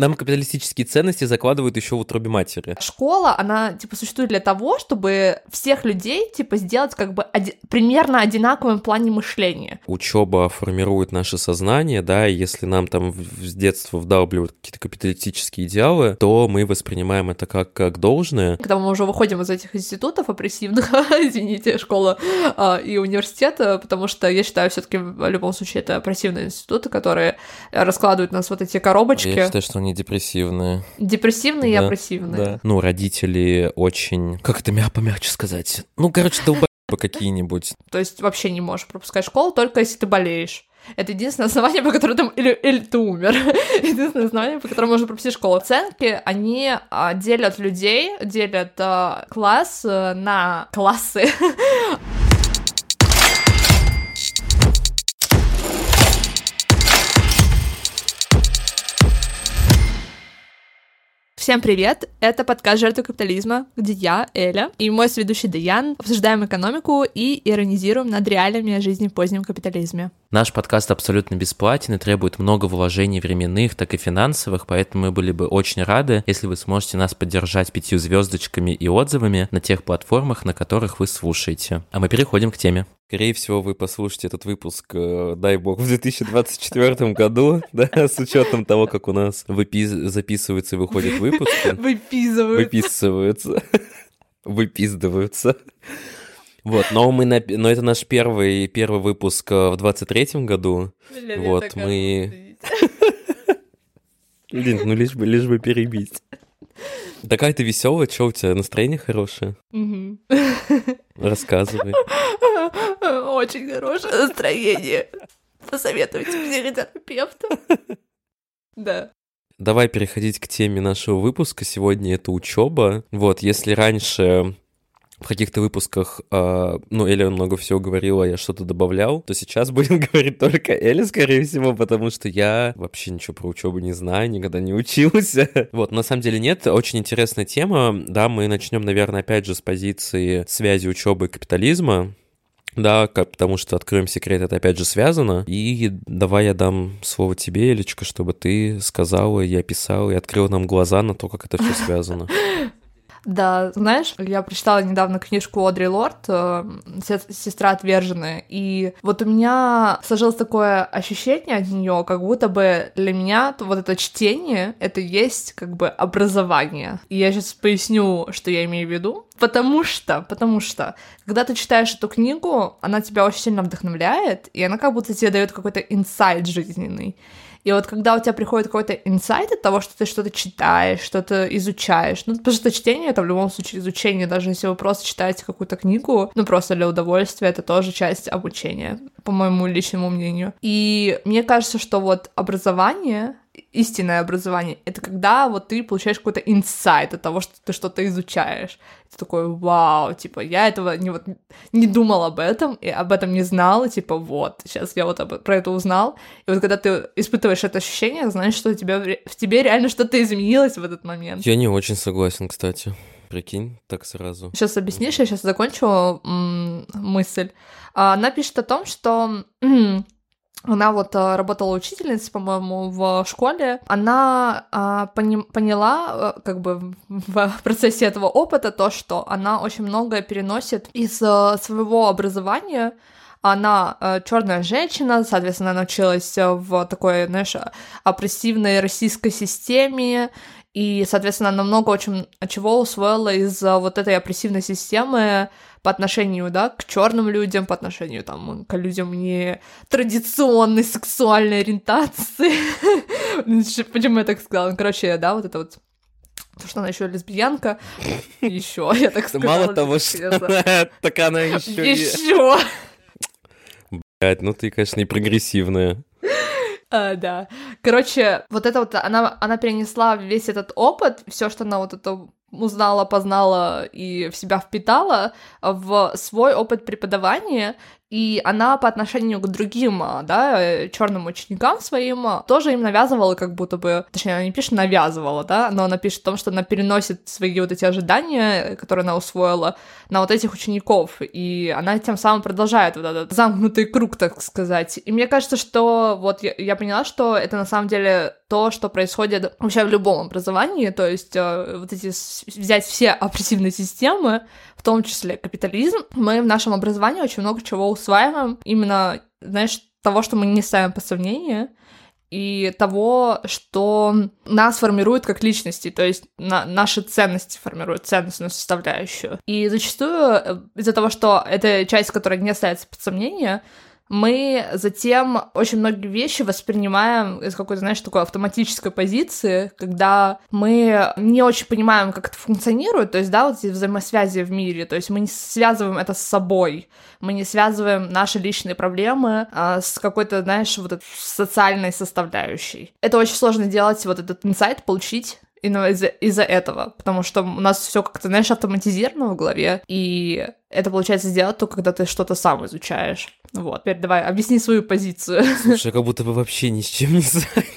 нам капиталистические ценности закладывают еще в утробе матери. Школа, она, типа, существует для того, чтобы всех людей, типа, сделать как бы оди- примерно одинаковым в плане мышления. Учеба формирует наше сознание, да, и если нам там в- с детства вдалбливают какие-то капиталистические идеалы, то мы воспринимаем это как, как должное. Когда мы уже выходим из этих институтов опрессивных, извините, школа а, и университета, потому что я считаю, все таки в любом случае это опрессивные институты, которые раскладывают нас вот эти коробочки. Я считаю, что они депрессивные. Депрессивные и Да, опрессивные. Да. Ну, родители очень... Как это мя- помягче сказать? Ну, короче, долбоебы какие-нибудь. То есть вообще не можешь пропускать школу, только если ты болеешь. Это единственное основание, по которому ты... Или, или ты умер. Единственное основание, по которому можно пропустить школу. Оценки, они а, делят людей, делят а, класс э, на классы. Всем привет! Это подкаст «Жертвы капитализма», где я, Эля, и мой сведущий Даян обсуждаем экономику и иронизируем над реалиями жизни в позднем капитализме. Наш подкаст абсолютно бесплатен и требует много вложений временных, так и финансовых, поэтому мы были бы очень рады, если вы сможете нас поддержать пятью звездочками и отзывами на тех платформах, на которых вы слушаете. А мы переходим к теме. Скорее всего, вы послушаете этот выпуск, э, дай бог, в 2024 году, да, с учетом того, как у нас выпис- записываются и выходят выпуски. Выпизывают. Выписываются. Выпиздываются. Вот, но мы на... но это наш первый первый выпуск э, в 23 году. Блин, я Вот, мы- Блин, ну лишь бы, лишь бы перебить. Такая ты веселая, что у тебя настроение хорошее? Рассказывай. Очень хорошее настроение. Посоветуйте психотерапевта. Да. Давай переходить к теме нашего выпуска. Сегодня это учеба. Вот, если раньше в каких-то выпусках, э, ну, Эля много всего говорила, я что-то добавлял, то сейчас будем говорить только Эля, скорее всего, потому что я вообще ничего про учебу не знаю, никогда не учился. Вот, на самом деле нет, очень интересная тема. Да, мы начнем, наверное, опять же с позиции связи учебы и капитализма. Да, как- потому что, откроем секрет, это опять же связано. И давай я дам слово тебе, Элечка, чтобы ты сказала и описала, и открыла нам глаза на то, как это все связано. Да, знаешь, я прочитала недавно книжку Одри Лорд э, «Се- «Сестра отверженная», и вот у меня сложилось такое ощущение от нее, как будто бы для меня вот это чтение — это есть как бы образование. И я сейчас поясню, что я имею в виду. Потому что, потому что, когда ты читаешь эту книгу, она тебя очень сильно вдохновляет, и она как будто тебе дает какой-то инсайт жизненный. И вот когда у тебя приходит какой-то инсайт от того, что ты что-то читаешь, что-то изучаешь, ну, потому что чтение — это в любом случае изучение, даже если вы просто читаете какую-то книгу, ну, просто для удовольствия, это тоже часть обучения, по моему личному мнению. И мне кажется, что вот образование истинное образование — это когда вот ты получаешь какой-то инсайт от того, что ты что-то изучаешь. Такой, вау, типа, я этого не, вот, не думал об этом, и об этом не знал, и типа, вот, сейчас я вот об- про это узнал. И вот когда ты испытываешь это ощущение, знаешь, что у тебя, в тебе реально что-то изменилось в этот момент. Я не очень согласен, кстати. Прикинь, так сразу. Сейчас объяснишь, я сейчас закончу м, мысль. А, Она пишет о том, что она вот а, работала учительницей, по-моему, в школе. Она а, пони- поняла, а, как бы в процессе этого опыта, то, что она очень многое переносит из а, своего образования. Она черная женщина, соответственно, она училась в такой, знаешь, опрессивной российской системе, и, соответственно, она много очень чего усвоила из вот этой опрессивной системы по отношению, да, к черным людям, по отношению, там, к людям не традиционной сексуальной ориентации. Почему я так сказала? Ну, Короче, да, вот это вот то, что она еще лесбиянка, еще, я так сказала. Мало того, что так она еще. Еще. Блядь, ну ты, конечно, и прогрессивная. А, да. Короче, вот это вот, она, она перенесла весь этот опыт, все, что она вот это узнала, познала и в себя впитала в свой опыт преподавания, И она по отношению к другим, а, да, черным ученикам своим тоже им навязывала как будто бы, точнее, она не пишет навязывала, да, но она пишет о том, что она переносит свои вот эти ожидания, которые она усвоила, на вот этих учеников, и она тем самым продолжает вот этот замкнутый круг, так сказать. И мне кажется, что вот я, я поняла, что это на самом деле то, что происходит вообще в любом образовании, то есть э, вот эти взять все опрессивные системы, в том числе капитализм, мы в нашем образовании очень много чего усваиваем, именно, знаешь, того, что мы не ставим по сомнению, и того, что нас формирует как личности, то есть на, наши ценности формируют ценностную составляющую. И зачастую э, из-за того, что эта часть, которая не ставится под сомнение, мы затем очень многие вещи воспринимаем из какой-то, знаешь, такой автоматической позиции, когда мы не очень понимаем, как это функционирует, то есть, да, вот эти взаимосвязи в мире, то есть мы не связываем это с собой, мы не связываем наши личные проблемы а, с какой-то, знаешь, вот этой социальной составляющей. Это очень сложно делать, вот этот инсайт получить, из-за из этого, потому что у нас все как-то, знаешь, автоматизировано в голове, и это получается сделать только когда ты что-то сам изучаешь. Вот, теперь давай, объясни свою позицию. Слушай, я как будто бы вообще ни с чем не,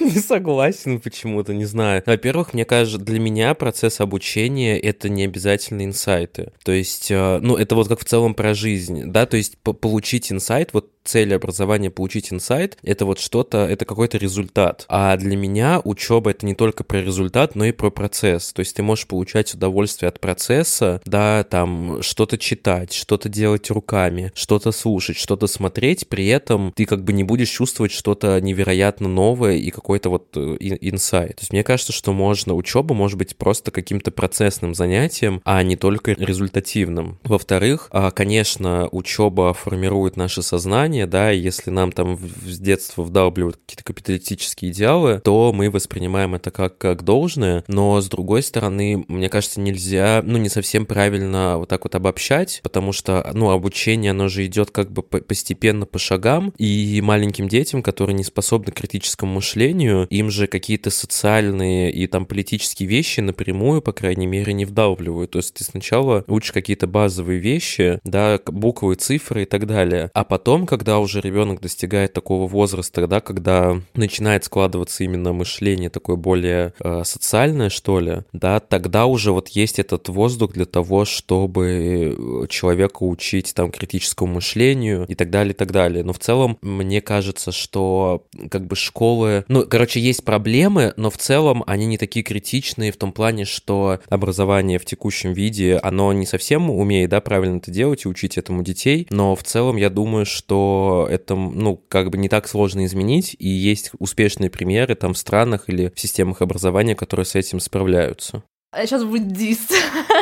не согласен почему-то, не знаю. Во-первых, мне кажется, для меня процесс обучения — это не обязательно инсайты. То есть, э, ну, это вот как в целом про жизнь, да, то есть получить инсайт, вот цель образования получить инсайт, это вот что-то, это какой-то результат. А для меня учеба это не только про результат, но и про процесс. То есть ты можешь получать удовольствие от процесса, да, там что-то читать, что-то делать руками, что-то слушать, что-то смотреть, при этом ты как бы не будешь чувствовать что-то невероятно новое и какой-то вот э, инсайт. То есть мне кажется, что можно, учеба может быть просто каким-то процессным занятием, а не только результативным. Во-вторых, а, конечно, учеба формирует наше сознание, да, и если нам там с детства вдалбливают какие-то капиталистические идеалы, то мы воспринимаем это как, как должное, но с другой стороны, мне кажется, нельзя, ну, не совсем правильно вот так вот обобщать, потому что, ну, обучение, оно же идет как бы постепенно по шагам, и маленьким детям, которые не способны к критическому мышлению, им же какие-то социальные и там политические вещи напрямую, по крайней мере, не вдалбливают. То есть ты сначала учишь какие-то базовые вещи, да, буквы, цифры и так далее, а потом, когда уже ребенок достигает такого возраста, да, когда начинает складываться именно мышление такое более э, социальное, что ли, да, тогда уже вот есть этот воздух для того, чтобы человека учить там критическому мышлению и так далее, и так далее. Но в целом, мне кажется, что как бы школы, ну, короче, есть проблемы, но в целом они не такие критичные в том плане, что образование в текущем виде, оно не совсем умеет, да, правильно это делать и учить этому детей, но в целом я думаю, что это, ну, как бы не так сложно изменить, и есть успешные примеры там в странах или в системах образования, которые с этим справляются сейчас будет дис.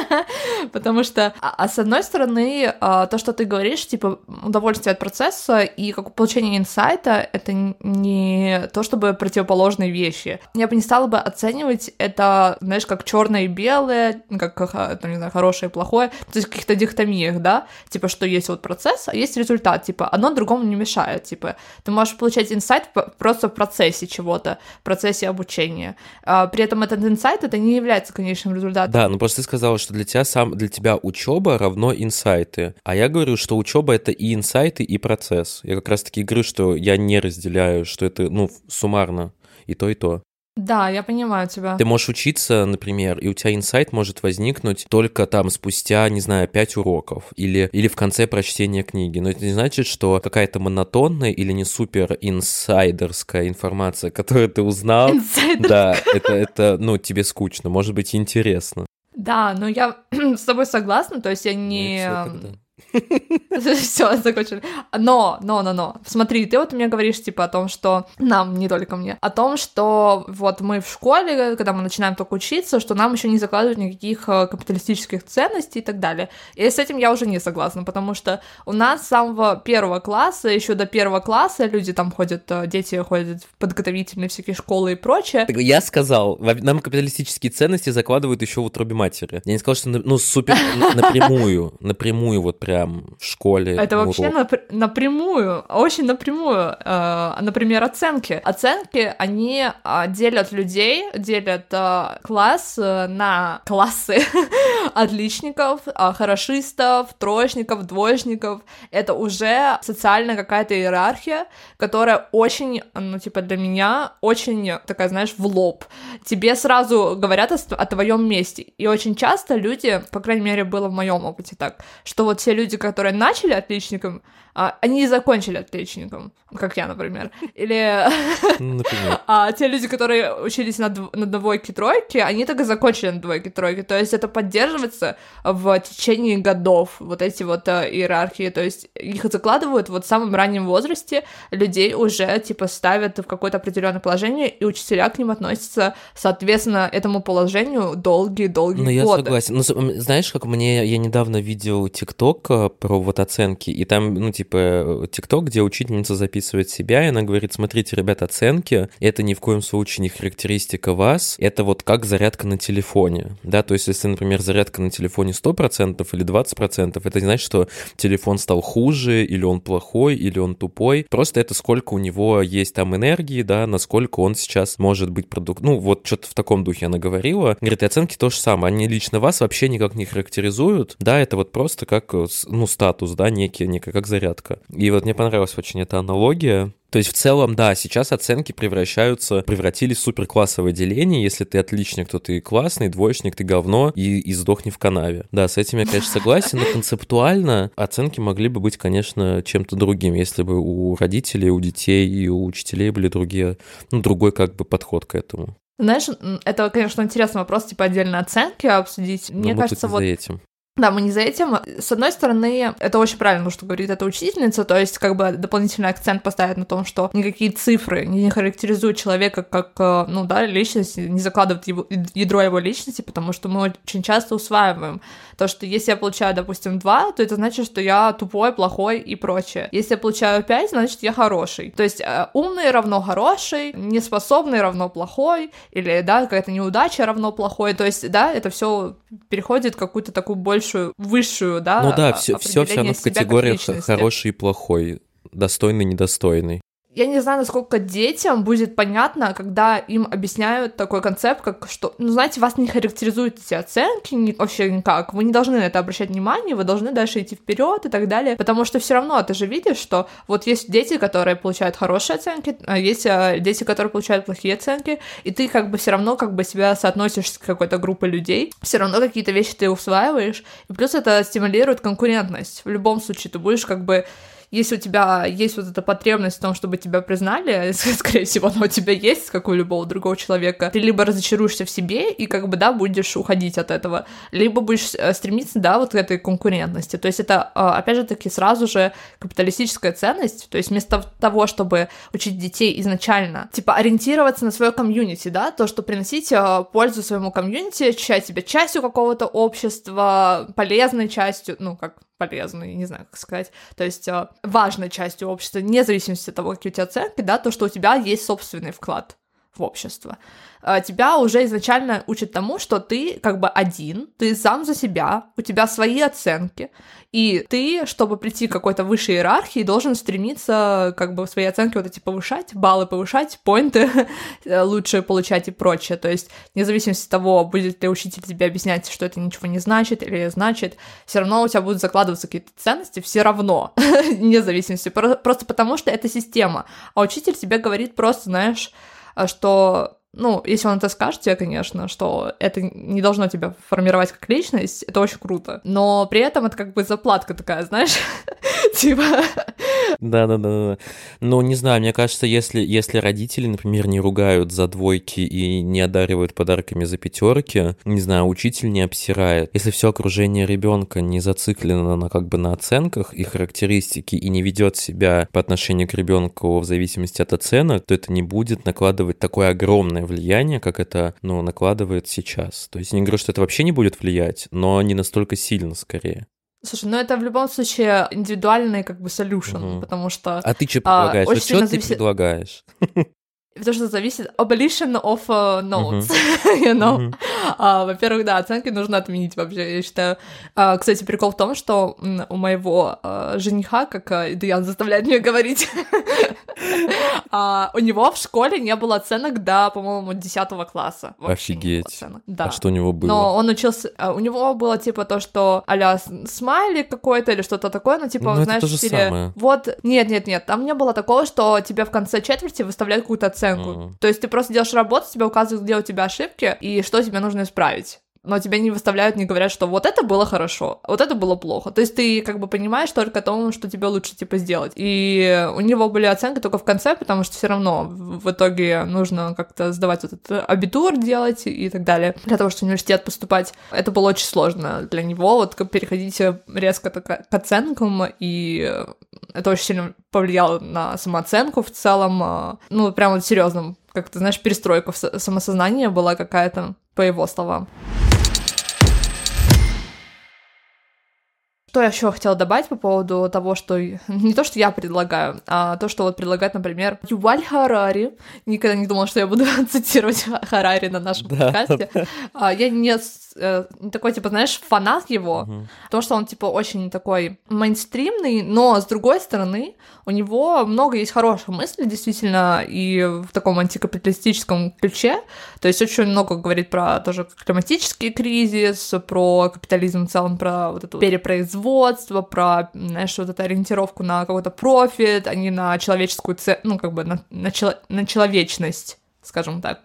Потому что, а, а с одной стороны, а, то, что ты говоришь, типа, удовольствие от процесса и как получение инсайта, это не то, чтобы противоположные вещи. Я бы не стала бы оценивать это, знаешь, как черное и белое, как, как не знаю, хорошее и плохое, то есть каких-то дихотомиях, да, типа, что есть вот процесс, а есть результат, типа, одно другому не мешает, типа, ты можешь получать инсайт просто в процессе чего-то, в процессе обучения. А, при этом этот инсайт, это не является, конечно, конечным результатом. Да, ну просто ты сказала, что для тебя сам для тебя учеба равно инсайты. А я говорю, что учеба это и инсайты, и процесс. Я как раз таки говорю, что я не разделяю, что это, ну, суммарно и то, и то. Да, я понимаю тебя. Ты можешь учиться, например, и у тебя инсайт может возникнуть только там спустя, не знаю, пять уроков или, или в конце прочтения книги. Но это не значит, что какая-то монотонная или не супер инсайдерская информация, которую ты узнал, да, это, это, ну, тебе скучно, может быть, интересно. Да, но я с тобой согласна, то есть я не... Ну, Все, закончили. Но, но, но, но. Смотри, ты вот мне говоришь, типа, о том, что нам, не только мне, о том, что вот мы в школе, когда мы начинаем только учиться, что нам еще не закладывают никаких э, капиталистических ценностей и так далее. И с этим я уже не согласна, потому что у нас с самого первого класса, еще до первого класса люди там ходят, э, дети ходят в подготовительные всякие школы и прочее. Я сказал, нам капиталистические ценности закладывают еще в утробе матери. Я не сказал, что, ну, супер напрямую, напрямую вот прям прям в школе. Это вообще напр- напрямую, очень напрямую. Э, например, оценки. Оценки, они э, делят людей, делят э, класс э, на классы отличников, э, хорошистов, троечников, двоечников. Это уже социальная какая-то иерархия, которая очень, ну, типа, для меня очень такая, знаешь, в лоб. Тебе сразу говорят о, о твоем месте. И очень часто люди, по крайней мере, было в моем опыте так, что вот все люди, которые начали отличником, а, они и закончили отличником, как я, например. Или Ну, например. а те люди, которые учились на, дв- на двойке тройке, они так и закончили на двойке тройке. То есть это поддерживается в течение годов, вот эти вот э, иерархии. То есть их закладывают вот в самом раннем возрасте, людей уже типа ставят в какое-то определенное положение, и учителя к ним относятся, соответственно, этому положению долгие-долгие Ну, я годы. согласен. Ну, знаешь, как мне... Я недавно видел ТикТок э, про вот оценки, и там, ну, типа, э, ТикТок, где учительница записывает себя, и она говорит, смотрите, ребят, оценки, это ни в коем случае не характеристика вас, это вот как зарядка на телефоне, да, то есть, если, например, зарядка на телефоне 100% или 20%, это не значит, что телефон стал хуже, или он плохой, или он тупой, просто это сколько у него есть там энергии, да, насколько он сейчас может быть продукт... Ну, вот что-то в таком духе она говорила. Говорит, и оценки то же самое, они лично вас вообще никак не характеризуют, да, это вот просто как, э, ну, статус, да, некий, некая, как зарядка. И вот мне понравилась очень эта аналогия, то есть в целом, да, сейчас оценки превращаются, превратились в суперклассовое деление. Если ты отличник, то ты классный, двоечник, ты говно и, и сдохни в канаве. Да, с этим я, конечно, согласен, но концептуально оценки могли бы быть, конечно, чем-то другим, если бы у родителей, у детей и у учителей были другие, ну, другой как бы подход к этому. Знаешь, это, конечно, интересный вопрос, типа отдельно оценки обсудить. Но Мне кажется, вот за этим. Да, мы не за этим. С одной стороны, это очень правильно, что говорит эта учительница, то есть как бы дополнительный акцент поставить на том, что никакие цифры не характеризуют человека как, э, ну да, личность, не закладывают его, ядро его личности, потому что мы очень часто усваиваем то, что если я получаю, допустим, 2, то это значит, что я тупой, плохой и прочее. Если я получаю 5, значит, я хороший. То есть э, умный равно хороший, неспособный равно плохой, или, да, какая-то неудача равно плохой. То есть, да, это все переходит в какую-то такую большую, высшую, да, Ну да, все, все, все равно в личности. хороший и плохой, достойный, недостойный. Я не знаю, насколько детям будет понятно, когда им объясняют такой концепт, как что, ну, знаете, вас не характеризуют эти оценки ни- вообще никак, вы не должны на это обращать внимание, вы должны дальше идти вперед и так далее, потому что все равно ты же видишь, что вот есть дети, которые получают хорошие оценки, а есть а, дети, которые получают плохие оценки, и ты как бы все равно как бы себя соотносишь с какой-то группой людей, все равно какие-то вещи ты усваиваешь, и плюс это стимулирует конкурентность. В любом случае ты будешь как бы если у тебя есть вот эта потребность в том, чтобы тебя признали, скорее всего, она у тебя есть, как у любого другого человека, ты либо разочаруешься в себе и как бы, да, будешь уходить от этого, либо будешь э, стремиться, да, вот к этой конкурентности. То есть это, э, опять же таки, сразу же капиталистическая ценность, то есть вместо того, чтобы учить детей изначально, типа, ориентироваться на свое комьюнити, да, то, что приносить э, пользу своему комьюнити, ощущать себя частью какого-то общества, полезной частью, ну, как полезной, не знаю, как сказать, то есть э, важной частью общества, вне от того, какие у тебя оценки, да, то, что у тебя есть собственный вклад в общество. Э, Тебя уже изначально учат тому, что ты как бы один, ты сам за себя, у тебя свои оценки, и ты, чтобы прийти к какой-то высшей иерархии, должен стремиться как бы свои оценки вот эти повышать, баллы повышать, поинты лучше получать и прочее. То есть, вне зависимости от того, будет ли учитель тебе объяснять, что это ничего не значит или значит, все равно у тебя будут закладываться какие-то ценности, все равно, вне зависимости, Про- просто потому что это система. А учитель тебе говорит просто, знаешь, а, что ну, если он это скажет тебе, конечно, что это не должно тебя формировать как личность, это очень круто. Но при этом это как бы заплатка такая, знаешь, типа... Да-да-да. Ну, не знаю, мне кажется, если, если родители, например, не ругают за двойки и не одаривают подарками за пятерки, не знаю, учитель не обсирает. Если все окружение ребенка не зациклено на как бы на оценках и характеристики и не ведет себя по отношению к ребенку в зависимости от оценок, то это не будет накладывать такое огромное влияние, как это, ну, накладывает сейчас. То есть я не говорю, что это вообще не будет влиять, но не настолько сильно скорее. Слушай, ну это в любом случае индивидуальный как бы solution, Мгм. потому что... А ты что А, предлагаешь? очень Вот что ты предлагаешь? Потому что зависит abolition of uh, notes, you know. Мгм. А, во-первых, да, оценки нужно отменить вообще, я считаю. А, кстати, прикол в том, что у моего а, жениха, как Дуян заставляет меня говорить, у него в школе не было оценок до, по-моему, 10 класса. Офигеть. Да. А что у него было? Но он учился... У него было типа то, что а смайлик какой-то или что-то такое, ну типа, ну, знаешь, это то же стиле... самое. Вот, нет-нет-нет, там не было такого, что тебе в конце четверти выставляют какую-то оценку. Mm. То есть ты просто делаешь работу, тебе указывают, где у тебя ошибки и что тебе нужно исправить но тебя не выставляют, не говорят, что вот это было хорошо, а вот это было плохо. То есть ты как бы понимаешь только о том, что тебе лучше типа сделать. И у него были оценки только в конце, потому что все равно в итоге нужно как-то сдавать вот этот абитур делать и так далее. Для того, чтобы в университет поступать, это было очень сложно для него, вот переходить резко к оценкам, и это очень сильно повлияло на самооценку в целом, ну, прям вот серьезным как ты знаешь, перестройка в самосознание была какая-то, по его словам. Что я еще хотела добавить по поводу того, что не то, что я предлагаю, а то, что вот предлагает, например, Юваль Харари. Никогда не думала, что я буду цитировать Харари на нашем да. подкасте. А, я не Э, такой, типа, знаешь, фанат его, uh-huh. потому что он, типа, очень такой мейнстримный, но, с другой стороны, у него много есть хороших мыслей, действительно, и в таком антикапиталистическом ключе, то есть очень много говорит про тоже климатический кризис, про капитализм в целом, про вот это перепроизводство, про, знаешь, вот эту ориентировку на какой-то профит, а не на человеческую, це... ну, как бы на, на, чело... на человечность, скажем так.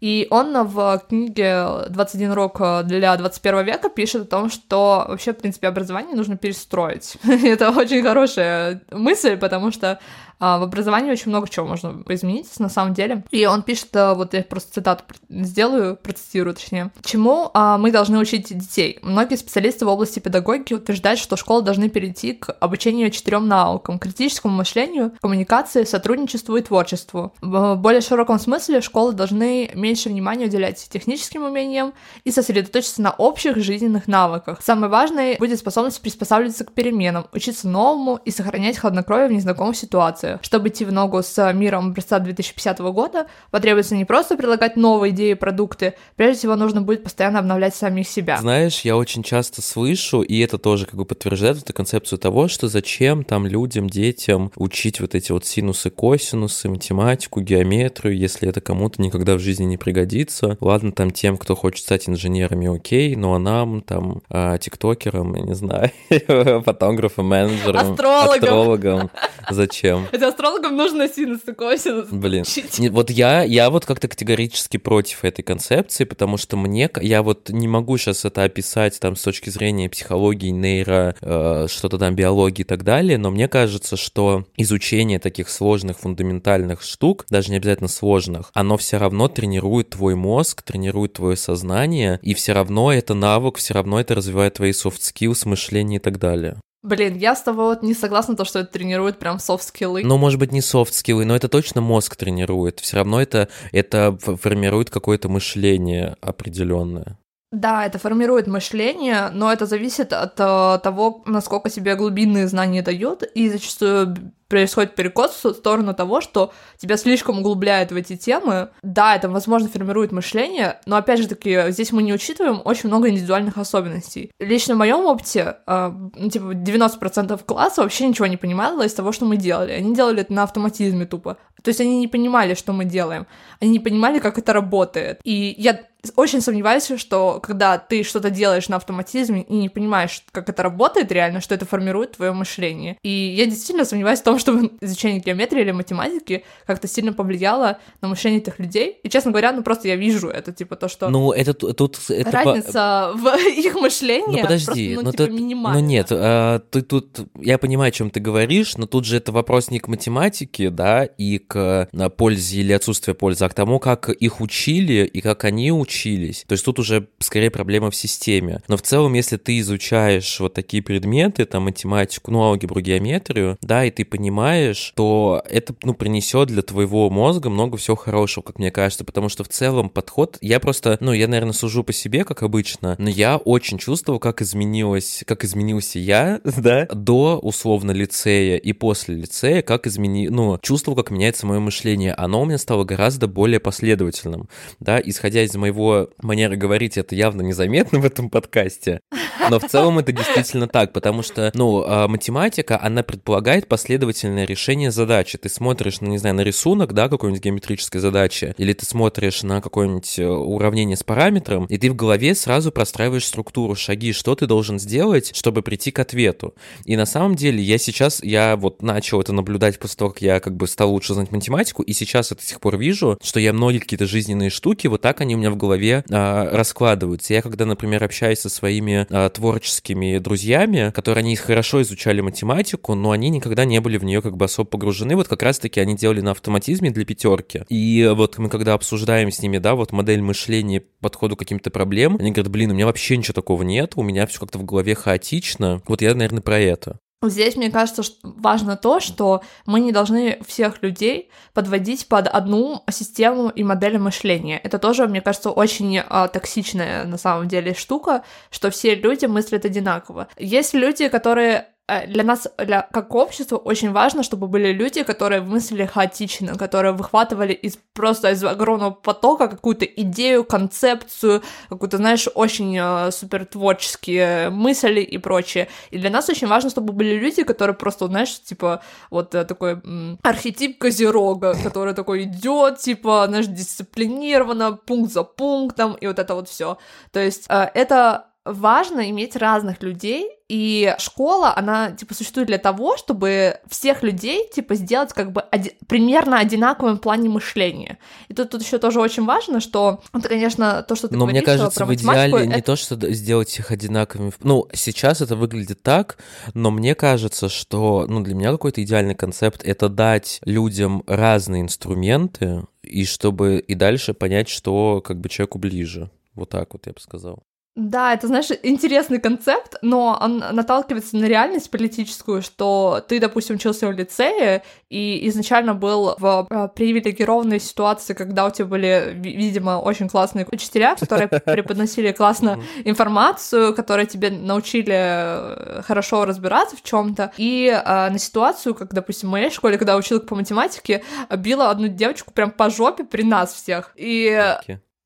И он в книге «21 урок для 21 века» пишет о том, что вообще, в принципе, образование нужно перестроить. Это очень хорошая мысль, потому что в образовании очень много чего можно изменить, на самом деле. И он пишет, э, вот я просто цитату сделаю, процитирую точнее. Чему а, мы должны учить детей? Многие специалисты в области педагогики утверждают, что школы должны перейти к обучению четырем наукам — критическому мышлению, коммуникации, сотрудничеству и творчеству. В более широком смысле школы должны меньше внимания уделять техническим умениям и сосредоточиться на общих жизненных навыках. Самое важное будет способность приспосабливаться к переменам, учиться новому и сохранять хладнокровие в незнакомых ситуациях инновации. Чтобы идти в ногу с миром образца 2050 года, потребуется не просто предлагать новые идеи и продукты, прежде всего нужно будет постоянно обновлять самих себя. Знаешь, я очень часто слышу, и это тоже как бы подтверждает эту концепцию того, что зачем там людям, детям учить вот эти вот синусы, косинусы, математику, геометрию, если это кому-то никогда в жизни не пригодится. Ладно, там тем, кто хочет стать инженерами, окей, но а нам, там, а, тиктокерам, я не знаю, фотографам, менеджерам, астрологам, астрологам. зачем? Это астрологам нужно синус и косинус. Блин, вот я, я вот как-то категорически против этой концепции, потому что мне, я вот не могу сейчас это описать там с точки зрения психологии, нейро, э, что-то там биологии и так далее, но мне кажется, что изучение таких сложных фундаментальных штук, даже не обязательно сложных, оно все равно тренирует твой мозг, тренирует твое сознание, и все равно это навык, все равно это развивает твои soft skills, мышление и так далее. Блин, я с тобой вот не согласна, то, что это тренирует прям софт-скиллы. Ну, может быть, не софт-скиллы, но это точно мозг тренирует. Все равно это, это формирует какое-то мышление определенное. Да, это формирует мышление, но это зависит от uh, того, насколько себе глубинные знания дают, и зачастую происходит перекос в сторону того, что тебя слишком углубляет в эти темы. Да, это, возможно, формирует мышление, но, опять же таки, здесь мы не учитываем очень много индивидуальных особенностей. Лично в моем опыте, э, типа, 90% класса вообще ничего не понимало из того, что мы делали. Они делали это на автоматизме тупо. То есть они не понимали, что мы делаем. Они не понимали, как это работает. И я очень сомневаюсь, что когда ты что-то делаешь на автоматизме и не понимаешь, как это работает реально, что это формирует твое мышление. И я действительно сомневаюсь в том, что изучение геометрии или математики как-то сильно повлияло на мышление этих людей. И, честно говоря, ну просто я вижу это, типа, то, что... Ну, это тут... Это разница по... в их мышлении ну, подожди, просто, ну, ну, типа, ты... минимальная. Ну, нет, а, ты тут... Я понимаю, о чем ты говоришь, но тут же это вопрос не к математике, да, и к пользе или отсутствию пользы, а к тому, как их учили и как они учились. То есть тут уже скорее проблема в системе. Но в целом, если ты изучаешь вот такие предметы, там, математику, ну, алгебру, геометрию, да, и ты понимаешь, понимаешь, то это, ну, принесет для твоего мозга много всего хорошего, как мне кажется, потому что в целом подход, я просто, ну, я, наверное, сужу по себе, как обычно, но я очень чувствовал, как изменилось, как изменился я, да, до, условно, лицея и после лицея, как измени, ну, чувствовал, как меняется мое мышление. Оно у меня стало гораздо более последовательным, да, исходя из моего манеры говорить, это явно незаметно в этом подкасте, но в целом это действительно так, потому что, ну, а, математика, она предполагает последовательное решение задачи. Ты смотришь, ну, не знаю, на рисунок, да, какой-нибудь геометрической задачи, или ты смотришь на какое-нибудь э, уравнение с параметром, и ты в голове сразу простраиваешь структуру, шаги, что ты должен сделать, чтобы прийти к ответу. И на самом деле я сейчас, я вот начал это наблюдать после того, как я как бы стал лучше знать математику, и сейчас это до сих пор вижу, что я многие какие-то жизненные штуки, вот так они у меня в голове а, раскладываются. Я когда, например, общаюсь со своими а, творческими друзьями, которые они хорошо изучали математику, но они никогда не были в нее как бы особо погружены. Вот как раз-таки они делали на автоматизме для пятерки. И вот мы когда обсуждаем с ними, да, вот модель мышления, подходу к каким-то проблемам, они говорят, блин, у меня вообще ничего такого нет, у меня все как-то в голове хаотично. Вот я, наверное, про это. Здесь, мне кажется, важно то, что мы не должны всех людей подводить под одну систему и модель мышления. Это тоже, мне кажется, очень а, токсичная на самом деле штука, что все люди мыслят одинаково. Есть люди, которые для нас, для, как общество, очень важно, чтобы были люди, которые мыслили хаотично, которые выхватывали из просто из огромного потока какую-то идею, концепцию, какую-то, знаешь, очень э, супер творческие мысли и прочее. И для нас очень важно, чтобы были люди, которые просто, знаешь, типа, вот э, такой м, архетип Козерога, который такой идет, типа, знаешь, дисциплинированно, пункт за пунктом, и вот это вот все. То есть э, это важно иметь разных людей, и школа, она, типа, существует для того, чтобы всех людей, типа, сделать как бы оди- примерно одинаковым в плане мышления. И тут, тут еще тоже очень важно, что это, конечно, то, что ты Но говоришь, мне кажется, про в идеале это... не то, что сделать всех одинаковыми. Ну, сейчас это выглядит так, но мне кажется, что, ну, для меня какой-то идеальный концепт — это дать людям разные инструменты, и чтобы и дальше понять, что как бы человеку ближе. Вот так вот я бы сказал. Да, это, знаешь, интересный концепт, но он наталкивается на реальность политическую, что ты, допустим, учился в лицее и изначально был в э, привилегированной ситуации, когда у тебя были, видимо, очень классные учителя, которые преподносили классно информацию, которые тебе научили э, хорошо разбираться в чем то и э, на ситуацию, как, допустим, в моей школе, когда училка по математике, била одну девочку прям по жопе при нас всех. И,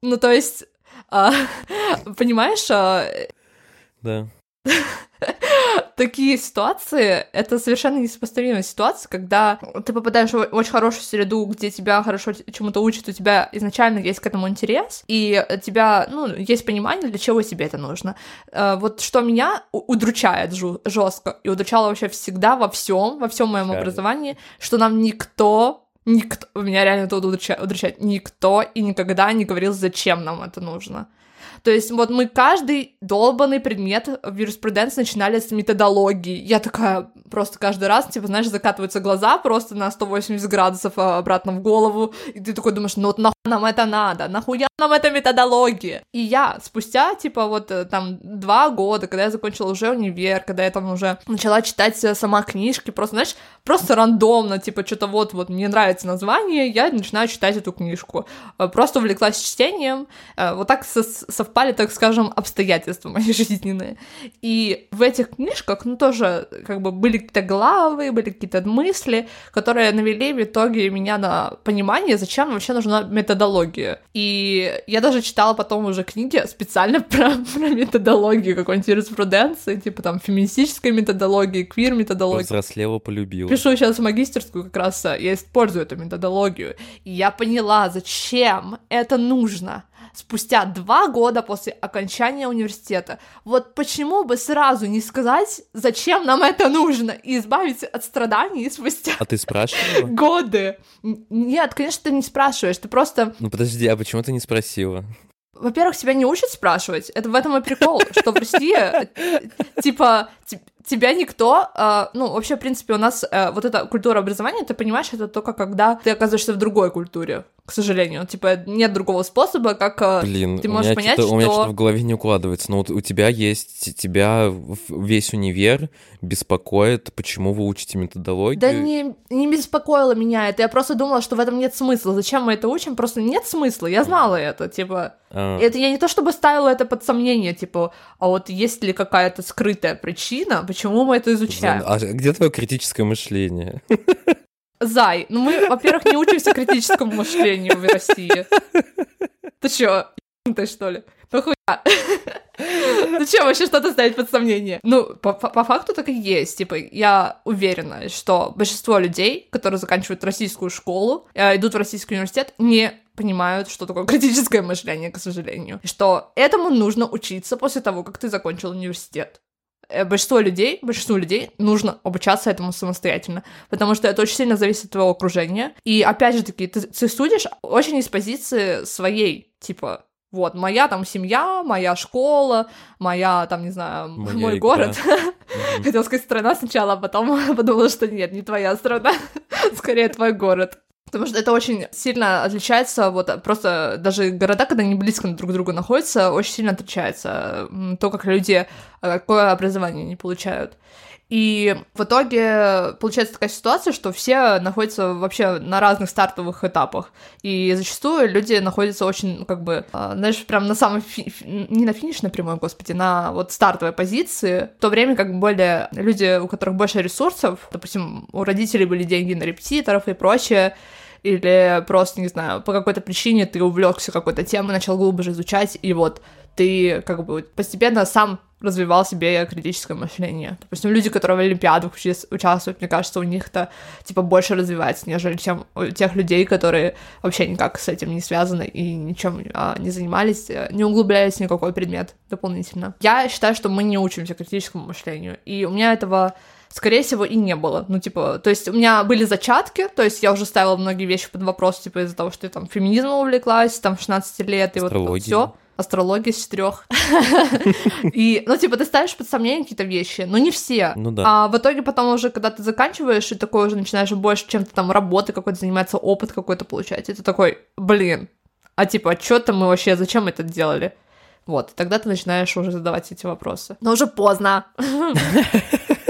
ну, то есть понимаешь? А... Да. Такие ситуации — это совершенно несопоставимая ситуация, когда ты попадаешь в очень хорошую среду, где тебя хорошо чему-то учат, у тебя изначально есть к этому интерес, и у тебя, ну, есть понимание, для чего тебе это нужно. А, вот что меня удручает жестко и удручало вообще всегда во всем, во всем моем образовании, что нам никто Никто, меня реально это удручает. Никто и никогда не говорил, зачем нам это нужно. То есть вот мы каждый долбанный предмет в юриспруденции начинали с методологии. Я такая просто каждый раз, типа, знаешь, закатываются глаза просто на 180 градусов а, обратно в голову, и ты такой думаешь, ну вот нахуй нам это надо, нахуя нам эта методология? И я спустя, типа, вот э, там два года, когда я закончила уже универ, когда я там уже начала читать э, сама книжки, просто, знаешь, просто рандомно, типа, что-то вот, вот мне нравится название, я начинаю читать эту книжку. Э, просто увлеклась чтением, вот так совпало совпали, так скажем, обстоятельства мои жизненные. И в этих книжках, ну, тоже как бы были какие-то главы, были какие-то мысли, которые навели в итоге меня на понимание, зачем вообще нужна методология. И я даже читала потом уже книги специально про, про методологию какой-нибудь юриспруденции, типа там феминистической методологии, квир-методологии. Взрослела, полюбила. Пишу сейчас магистерскую как раз, я использую эту методологию. И я поняла, зачем это нужно спустя два года после окончания университета. Вот почему бы сразу не сказать, зачем нам это нужно, и избавиться от страданий спустя... А ты спрашивала? Годы. Нет, конечно, ты не спрашиваешь, ты просто... Ну подожди, а почему ты не спросила? Во-первых, тебя не учат спрашивать. Это в этом и прикол, что в России, типа, тебя никто, э, ну, вообще, в принципе, у нас э, вот эта культура образования, ты понимаешь, это только когда ты оказываешься в другой культуре. К сожалению. Типа, нет другого способа, как э, Блин, ты у можешь меня понять, что... у меня что-то в голове не укладывается. Но вот у тебя есть, тебя весь универ беспокоит, почему вы учите методологию. Да не, не беспокоило меня это, я просто думала, что в этом нет смысла. Зачем мы это учим? Просто нет смысла, я знала это, типа... А, Это я не то чтобы ставила это под сомнение, типа, а вот есть ли какая-то скрытая причина, почему мы это изучаем? а где твое критическое мышление? Зай, ну мы, во-первых, не учимся критическому мышлению в России. Ты чё, ты что ли? Ну хуя. Зачем вообще что-то ставить под сомнение? Ну, по, факту так и есть. Типа, я уверена, что большинство людей, которые заканчивают российскую школу, э, идут в российский университет, не понимают, что такое критическое мышление, к сожалению. Что этому нужно учиться после того, как ты закончил университет. Э, Большинство людей, большинству людей нужно обучаться этому самостоятельно, потому что это очень сильно зависит от твоего окружения. И опять же таки, ты, ты судишь очень из позиции своей, типа, вот, моя там семья, моя школа, моя там, не знаю, Моя мой игра. город. Хотела сказать страна сначала, а потом подумала, что нет, не твоя страна, скорее твой город. Потому что это очень сильно отличается, вот просто даже города, когда они близко друг к другу находятся, очень сильно отличается то, как люди э, какое образование они получают. И в итоге получается такая ситуация, что все находятся вообще на разных стартовых этапах. И зачастую люди находятся очень, ну, как бы, а, знаешь, прям на самой, фи- фи- не на финишной прямой, господи, на вот стартовой позиции, в то время как более люди, у которых больше ресурсов, допустим, у родителей были деньги на репетиторов и прочее, или просто, не знаю, по какой-то причине ты увлекся какой-то темой, начал глубже изучать, и вот ты как бы постепенно сам развивал себе критическое мышление. Допустим, люди, которые в Олимпиадах уча- участвуют, мне кажется, у них это типа больше развивается, нежели чем у тех людей, которые вообще никак с этим не связаны и ничем а, не занимались, э, не углублялись в никакой предмет дополнительно. Я считаю, что мы не учимся критическому мышлению, и у меня этого скорее всего, и не было. Ну, типа, то есть у меня были зачатки, то есть я уже ставила многие вещи под вопрос, типа, из-за того, что я там феминизмом увлеклась, там, в 16 лет, и вот все. Астрология с четырех. И, ну, типа, ты ставишь под сомнение какие-то вещи, но не все. Ну да. А в итоге потом уже, когда ты заканчиваешь, и такой уже начинаешь больше чем-то там работы какой-то заниматься, опыт какой-то получать, и ты такой, блин, а типа, а что-то мы вообще, зачем это делали? Вот, и тогда ты начинаешь уже задавать эти вопросы. Но уже поздно.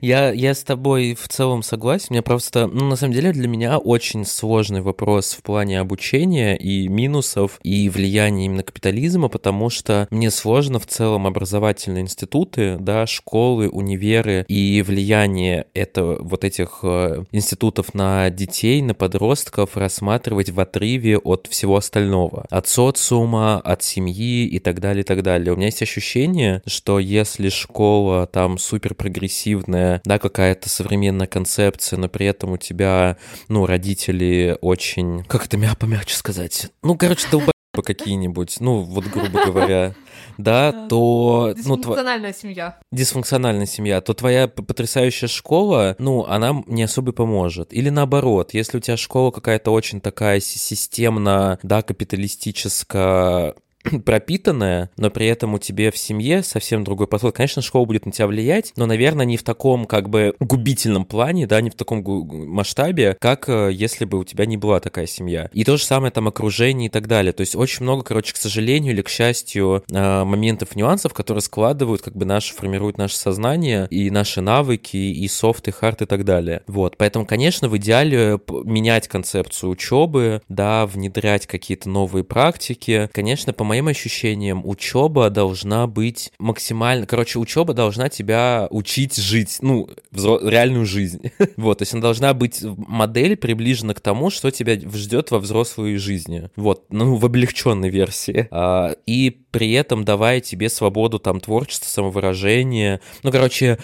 Я, я с тобой в целом согласен. Мне просто, ну, на самом деле, для меня очень сложный вопрос в плане обучения и минусов, и влияния именно капитализма, потому что мне сложно в целом образовательные институты, да, школы, универы и влияние это, вот этих э, институтов на детей, на подростков рассматривать в отрыве от всего остального. От социума, от семьи и так далее, и так далее. У меня есть ощущение, что если школа там супер прогрессивная, да, какая-то современная концепция, но при этом у тебя, ну, родители очень, как это мя- помягче сказать, ну, короче, долбоебы какие-нибудь, ну, вот грубо говоря, да, то, ну, Дисфункциональная семья. дисфункциональная семья, то твоя потрясающая школа, ну, она не особо поможет. Или наоборот, если у тебя школа какая-то очень такая си- системно, да, капиталистическая пропитанная, но при этом у тебя в семье совсем другой подход. Конечно, школа будет на тебя влиять, но, наверное, не в таком как бы губительном плане, да, не в таком масштабе, как э, если бы у тебя не была такая семья. И то же самое там окружение и так далее. То есть очень много, короче, к сожалению или к счастью, э, моментов, нюансов, которые складывают, как бы наше, формируют наше сознание и наши навыки, и софт, и хард, и так далее. Вот, поэтому, конечно, в идеале менять концепцию учебы, да, внедрять какие-то новые практики. Конечно, по моим ощущениям, учеба должна быть максимально... Короче, учеба должна тебя учить жить, ну, взро- реальную жизнь. вот, то есть она должна быть модель приближена к тому, что тебя ждет во взрослой жизни. Вот, ну, в облегченной версии. А, и при этом давая тебе свободу там творчества, самовыражения. Ну, короче,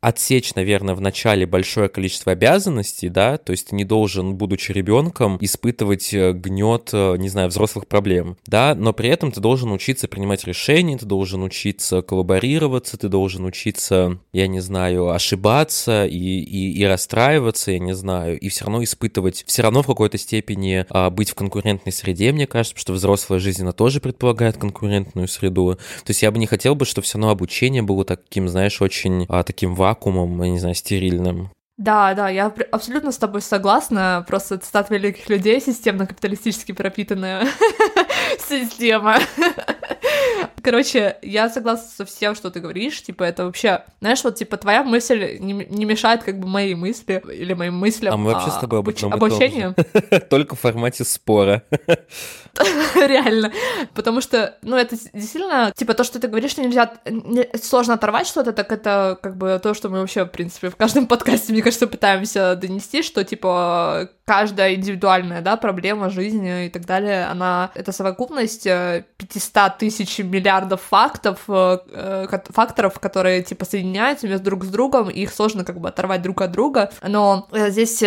отсечь, наверное, в начале большое количество обязанностей, да, то есть ты не должен, будучи ребенком, испытывать э, гнет, э, не знаю, взрослых проблем, да, но при этом ты должен учиться принимать решения, ты должен учиться коллаборироваться, ты должен учиться, я не знаю, ошибаться и, и, и расстраиваться, я не знаю, и все равно испытывать, все равно в какой-то степени а, быть в конкурентной среде, мне кажется, потому что взрослая жизнь, она тоже предполагает конкурентную среду. То есть я бы не хотел бы, чтобы все равно обучение было таким, знаешь, очень а, таким вакуумом, я не знаю, стерильным. Да, да, я абсолютно с тобой согласна. Просто цитат великих людей, системно-капиталистически пропитанная система. Короче, я согласна со всем, что ты говоришь. Типа, это вообще, знаешь, вот типа твоя мысль не, не мешает как бы моей мысли или моим мыслям. А мы вообще с тобой обуч... обучению. Только в формате спора. Реально. Потому что, ну, это действительно, типа, то, что ты говоришь, что нельзя, сложно оторвать что-то, так это как бы то, что мы вообще, в принципе, в каждом подкасте, мне кажется, пытаемся донести, что, типа, каждая индивидуальная, да, проблема жизни и так далее, она, это совокупность 500 э, тысяч миллиардов фактов, э, э, факторов, которые, типа, соединяются между друг с другом, и их сложно, как бы, оторвать друг от друга, но здесь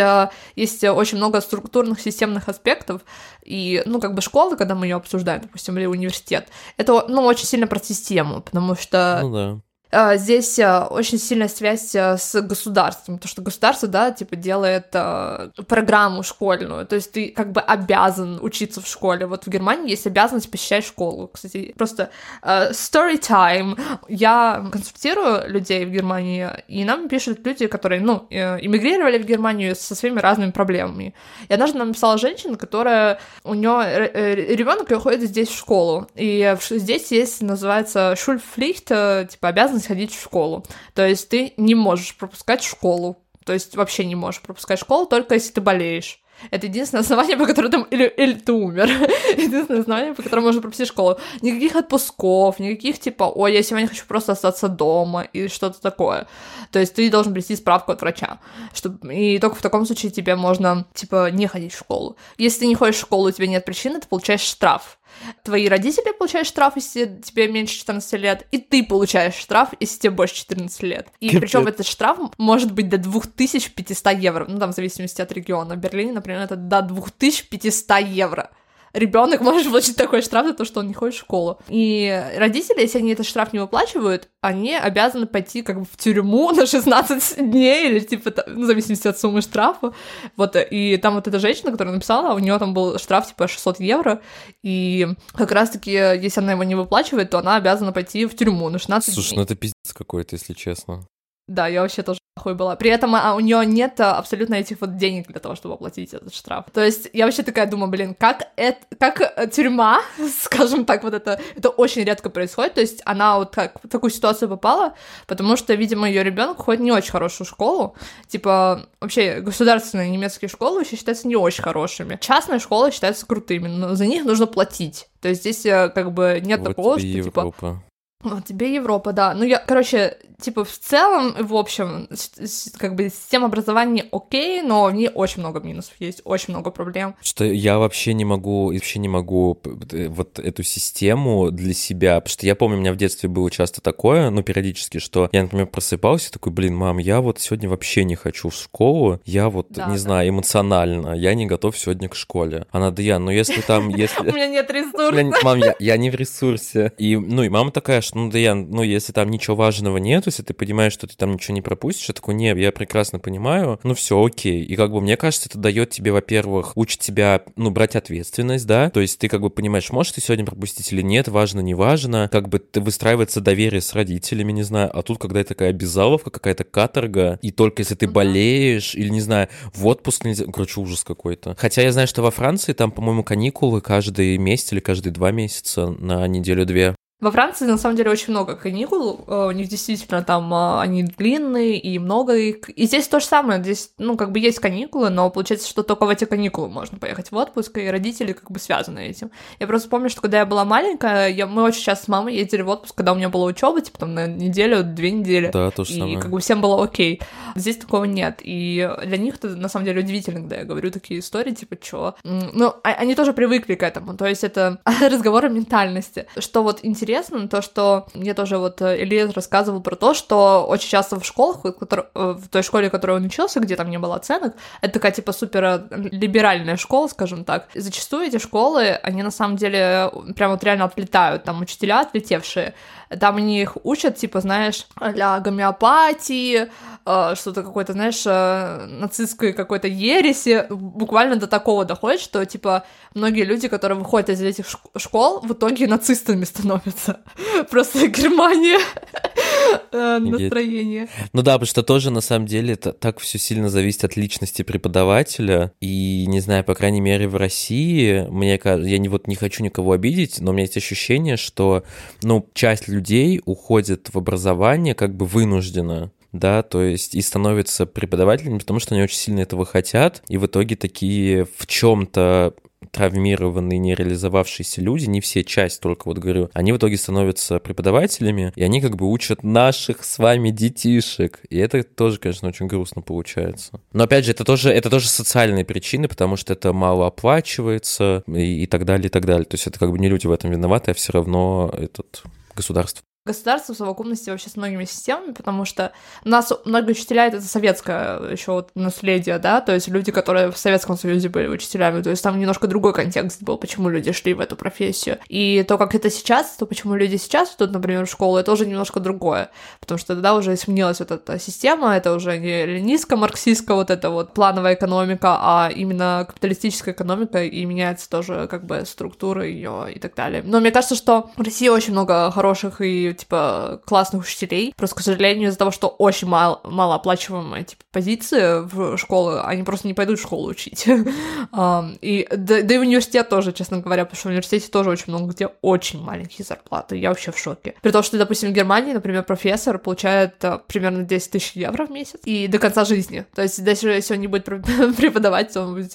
есть очень много структурных системных аспектов, и, ну, как бы школа, когда мы ее обсуждаем, допустим, или университет, это, ну, очень сильно про систему, потому что... Ну да здесь а, очень сильная связь а, с государством, потому что государство, да, типа делает программу школьную, то есть ты как бы обязан учиться в школе. Вот в Германии есть обязанность посещать школу. Кстати, просто story time. Я консультирую людей в Германии, и нам пишут люди, которые, ну, э, иммигрировали в Германию со своими разными проблемами. И однажды нам написала женщина, которая, у нее э, ребенок ходит здесь в школу, и здесь есть, называется, шульфлихт, э, типа обязанность ходить в школу. То есть ты не можешь пропускать школу. То есть вообще не можешь пропускать школу, только если ты болеешь. Это единственное основание, по которому ты... Или, или ты умер. единственное основание, по которому можно пропустить школу. Никаких отпусков, никаких типа, ой, я сегодня хочу просто остаться дома и что-то такое. То есть ты должен прийти справку от врача. Чтобы... И только в таком случае тебе можно, типа, не ходить в школу. Если ты не ходишь в школу, у тебя нет причины, ты получаешь штраф. Твои родители получают штраф, если тебе меньше 14 лет, и ты получаешь штраф, если тебе больше 14 лет. И причем этот штраф может быть до 2500 евро, ну там в зависимости от региона. В Берлине, например, это до 2500 евро ребенок может получить такой штраф за то, что он не ходит в школу. И родители, если они этот штраф не выплачивают, они обязаны пойти как бы в тюрьму на 16 дней или типа, ну, в зависимости от суммы штрафа. Вот, и там вот эта женщина, которая написала, у нее там был штраф типа 600 евро, и как раз-таки, если она его не выплачивает, то она обязана пойти в тюрьму на 16 Слушай, дней. ну это пиздец какой-то, если честно. Да, я вообще тоже хуй была. При этом а, у нее нет а, абсолютно этих вот денег для того, чтобы оплатить этот штраф. То есть я вообще такая думаю, блин, как это, как э, тюрьма, скажем так, вот это, это очень редко происходит. То есть она вот как в такую ситуацию попала, потому что, видимо, ее ребенок ходит не очень хорошую школу. Типа, вообще, государственные немецкие школы вообще считаются не очень хорошими. Частные школы считаются крутыми, но за них нужно платить. То есть здесь э, как бы нет вот такого, что типа, Европа. типа вот тебе Европа, да. Ну, я, короче, типа, в целом, в общем, как бы система образования окей, но в ней очень много минусов есть, очень много проблем. Что я вообще не могу, вообще не могу вот эту систему для себя, потому что я помню, у меня в детстве было часто такое, ну, периодически, что я, например, просыпался такой, блин, мам, я вот сегодня вообще не хочу в школу, я вот, да, не да. знаю, эмоционально, я не готов сегодня к школе. Она, да я, ну, если там, если... У меня нет ресурса. Мам, я не в ресурсе. И, ну, и мама такая, что ну да я, ну если там ничего важного нет, если ты понимаешь, что ты там ничего не пропустишь, я такой, нет, я прекрасно понимаю, ну все, окей. И как бы мне кажется, это дает тебе, во-первых, учит тебя, ну, брать ответственность, да, то есть ты как бы понимаешь, можешь ты сегодня пропустить или нет, важно, не важно, как бы ты выстраивается доверие с родителями, не знаю, а тут когда такая обязаловка, какая-то каторга, и только если ты болеешь, или, не знаю, в отпуск нельзя, короче, ужас какой-то. Хотя я знаю, что во Франции там, по-моему, каникулы каждый месяц или каждые два месяца на неделю-две. Во Франции, на самом деле, очень много каникул. Э, у них действительно там э, они длинные и много их. И здесь то же самое. Здесь, ну, как бы есть каникулы, но получается, что только в эти каникулы можно поехать в отпуск, и родители как бы связаны этим. Я просто помню, что когда я была маленькая, я, мы очень часто с мамой ездили в отпуск, когда у меня была учеба, типа там на неделю, две недели. Да, то же и самое. как бы всем было окей. Здесь такого нет. И для них это на самом деле удивительно, когда я говорю такие истории, типа, чё. Ну, а, они тоже привыкли к этому. То есть это разговор о ментальности. Что вот интересно, интересно, то, что мне тоже вот э, Илья рассказывал про то, что очень часто в школах, в э, той школе, в которой он учился, где там не было оценок, это такая типа супер э, либеральная школа, скажем так. И зачастую эти школы, они на самом деле прям вот реально отлетают, там учителя отлетевшие, там они их учат, типа, знаешь, для гомеопатии, что-то какой-то, знаешь, нацистской какой-то ереси, буквально до такого доходит, что, типа, многие люди, которые выходят из этих школ, в итоге нацистами становятся. Просто Германия э, настроение. Ну да, потому что тоже на самом деле это так все сильно зависит от личности преподавателя. И не знаю, по крайней мере в России, мне кажется, я не, вот не хочу никого обидеть, но у меня есть ощущение, что ну, часть людей уходит в образование как бы вынужденно да, то есть и становятся преподавателями, потому что они очень сильно этого хотят, и в итоге такие в чем-то травмированные, нереализовавшиеся люди, не все, часть только вот говорю, они в итоге становятся преподавателями, и они как бы учат наших с вами детишек. И это тоже, конечно, очень грустно получается. Но опять же, это тоже, это тоже социальные причины, потому что это мало оплачивается и, и так далее, и так далее. То есть это как бы не люди в этом виноваты, а все равно этот государство государство в совокупности вообще с многими системами, потому что у нас многие учителя это советское еще вот наследие, да, то есть люди, которые в Советском Союзе были учителями, то есть там немножко другой контекст был, почему люди шли в эту профессию. И то, как это сейчас, то почему люди сейчас идут, например, в школу, это уже немножко другое, потому что тогда уже сменилась вот эта система, это уже не ленинско-марксистская вот эта вот плановая экономика, а именно капиталистическая экономика, и меняется тоже как бы структура ее и так далее. Но мне кажется, что в России очень много хороших и типа, классных учителей. Просто, к сожалению, из-за того, что очень мало, малооплачиваемые, типа, позиции в школы, они просто не пойдут в школу учить. И, да, да и университет тоже, честно говоря, потому что в университете тоже очень много где очень маленькие зарплаты. Я вообще в шоке. При том, что, допустим, в Германии, например, профессор получает а, примерно 10 тысяч евро в месяц и до конца жизни. То есть, даже если он не будет преподавать, то он будет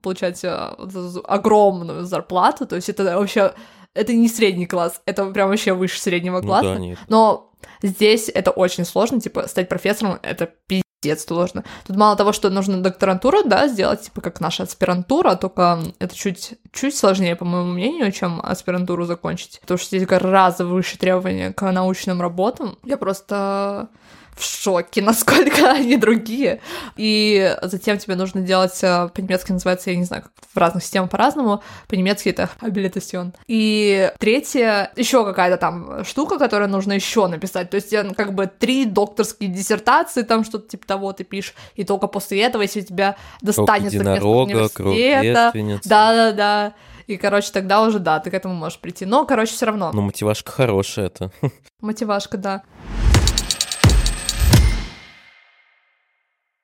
получать а, огромную зарплату. То есть, это вообще это не средний класс, это прям вообще выше среднего класса. Ну, да, нет. Но здесь это очень сложно, типа, стать профессором, это пиздец сложно. Тут мало того, что нужно докторантуру, да, сделать, типа, как наша аспирантура, только это чуть, чуть сложнее, по моему мнению, чем аспирантуру закончить. Потому что здесь гораздо выше требования к научным работам. Я просто в шоке, насколько они другие. И затем тебе нужно делать, э, по-немецки называется, я не знаю, как в разных системах по-разному, по-немецки это habilitation. И третье, еще какая-то там штука, которую нужно еще написать. То есть как бы три докторские диссертации, там что-то типа того ты пишешь, и только после этого, если у тебя достанется место университета, да-да-да, и, короче, тогда уже, да, ты к этому можешь прийти. Но, короче, все равно. Ну, мотивашка хорошая это. Мотивашка, да.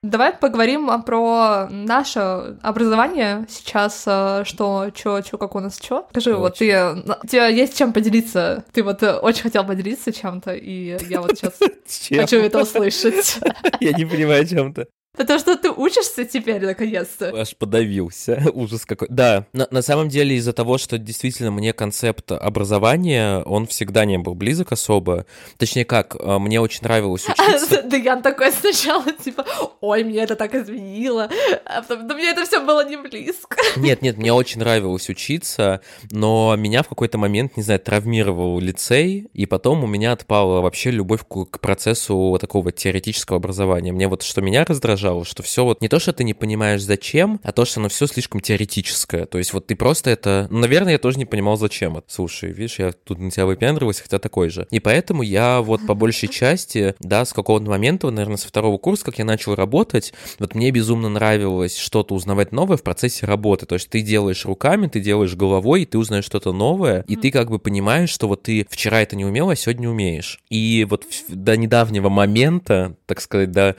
Давай поговорим про наше образование сейчас, э, что, чё, чё, как у нас чё. Скажи, очень. вот ты, э, у тебя есть чем поделиться? Ты вот э, очень хотел поделиться чем-то, и я вот сейчас хочу это услышать. Я не понимаю, чем-то. Потому что ты учишься теперь, наконец-то. Аж подавился. Ужас какой. Да, на, на самом деле из-за того, что действительно мне концепт образования, он всегда не был близок особо. Точнее как, а, мне очень нравилось учиться. Да я такой сначала, типа, ой, мне это так изменило. А потом, да мне это все было не близко. Нет, нет, мне очень нравилось учиться, но меня в какой-то момент, не знаю, травмировал лицей, и потом у меня отпала вообще любовь к процессу такого теоретического образования. Мне вот что меня раздражало, раздражало, что все вот не то, что ты не понимаешь зачем, а то, что оно все слишком теоретическое. То есть вот ты просто это... Ну, наверное, я тоже не понимал, зачем это. Слушай, видишь, я тут на тебя выпендривался, хотя такой же. И поэтому я вот по большей части, да, с какого-то момента, наверное, со второго курса, как я начал работать, вот мне безумно нравилось что-то узнавать новое в процессе работы. То есть ты делаешь руками, ты делаешь головой, и ты узнаешь что-то новое, и ты как бы понимаешь, что вот ты вчера это не умел, а сегодня умеешь. И вот до недавнего момента, так сказать, до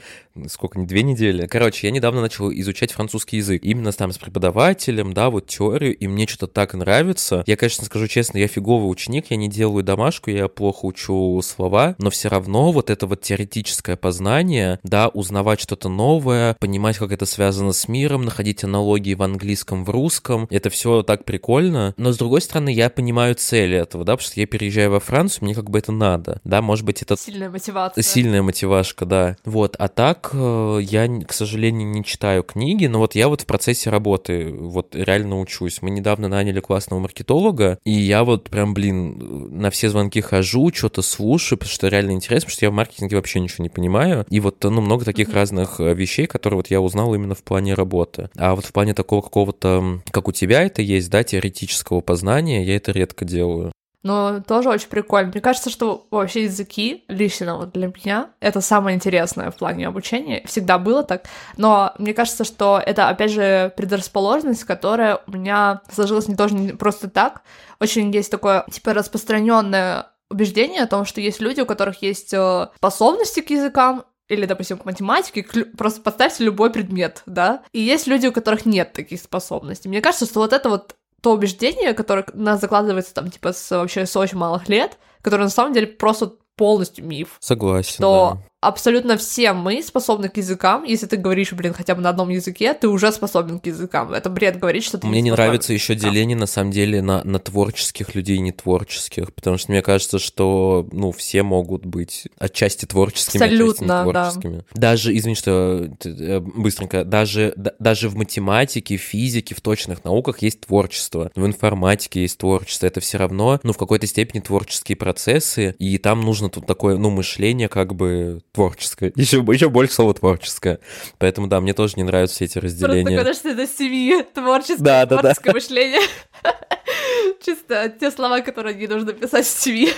сколько, не две недели. Короче, я недавно начал изучать французский язык. Именно там с преподавателем, да, вот теорию, и мне что-то так нравится. Я, конечно, скажу честно, я фиговый ученик, я не делаю домашку, я плохо учу слова, но все равно вот это вот теоретическое познание, да, узнавать что-то новое, понимать, как это связано с миром, находить аналогии в английском, в русском, это все так прикольно. Но, с другой стороны, я понимаю цели этого, да, потому что я переезжаю во Францию, мне как бы это надо, да, может быть, это... Сильная мотивация. Сильная мотивашка, да. Вот, а так так э, я, к сожалению, не читаю книги, но вот я вот в процессе работы вот реально учусь. Мы недавно наняли классного маркетолога, и я вот прям, блин, на все звонки хожу, что-то слушаю, потому что реально интересно, потому что я в маркетинге вообще ничего не понимаю. И вот, ну, много таких mm-hmm. разных э, вещей, которые вот я узнал именно в плане работы. А вот в плане такого какого-то, как у тебя это есть, да, теоретического познания, я это редко делаю но тоже очень прикольно. Мне кажется, что вообще языки, лично вот для меня, это самое интересное в плане обучения. Всегда было так. Но мне кажется, что это, опять же, предрасположенность, которая у меня сложилась не тоже не просто так. Очень есть такое, типа, распространенное убеждение о том, что есть люди, у которых есть э, способности к языкам, или, допустим, к математике, просто поставьте любой предмет, да, и есть люди, у которых нет таких способностей. Мне кажется, что вот это вот то убеждение, которое у нас закладывается там, типа, с вообще с очень малых лет, которое на самом деле просто полностью миф. Согласен. Что да абсолютно все мы способны к языкам. Если ты говоришь, блин, хотя бы на одном языке, ты уже способен к языкам. Это бред говорить, что ты Мне не, не нравится еще деление, на самом деле, на, на творческих людей и нетворческих, потому что мне кажется, что, ну, все могут быть отчасти творческими, Абсолютно, отчасти нетворческими. Да. Даже, извини, что э, быстренько, даже, даже в математике, физике, в точных науках есть творчество, в информатике есть творчество, это все равно, ну, в какой-то степени творческие процессы, и там нужно тут такое, ну, мышление как бы творческое. Еще, еще больше слова творческое. Поэтому, да, мне тоже не нравятся все эти разделения. Просто такое, что это семьи, творческое, да, да, творческое да. мышление. Чисто те слова, которые не нужно писать в CV.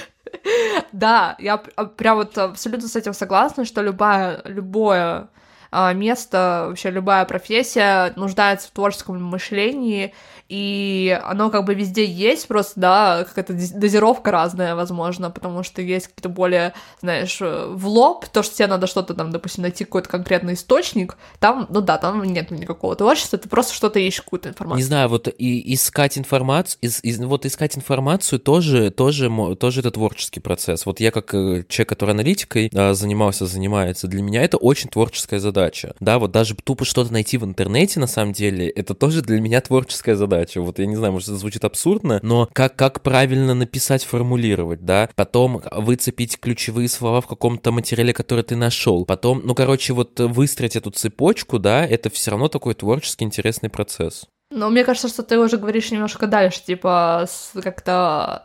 Да, я прям вот абсолютно с этим согласна, что любая, любое а, место, вообще любая профессия нуждается в творческом мышлении, и оно как бы везде есть, просто, да, какая-то дозировка разная, возможно, потому что есть какие-то более, знаешь, э, в лоб, то, что тебе надо что-то там, допустим, найти какой-то конкретный источник, там, ну да, там нет никакого творчества, ты просто что-то ищешь, какую-то информацию. Не знаю, вот и искать информацию, из, из, вот искать информацию тоже, тоже, тоже это творческий процесс. Вот я как э, человек, который аналитикой а, занимался, занимается, для меня это очень творческая задача. Да, вот даже тупо что-то найти в интернете, на самом деле, это тоже для меня творческая задача задача. Вот я не знаю, может, это звучит абсурдно, но как, как правильно написать, формулировать, да? Потом выцепить ключевые слова в каком-то материале, который ты нашел. Потом, ну, короче, вот выстроить эту цепочку, да, это все равно такой творческий интересный процесс. Но мне кажется, что ты уже говоришь немножко дальше, типа, как-то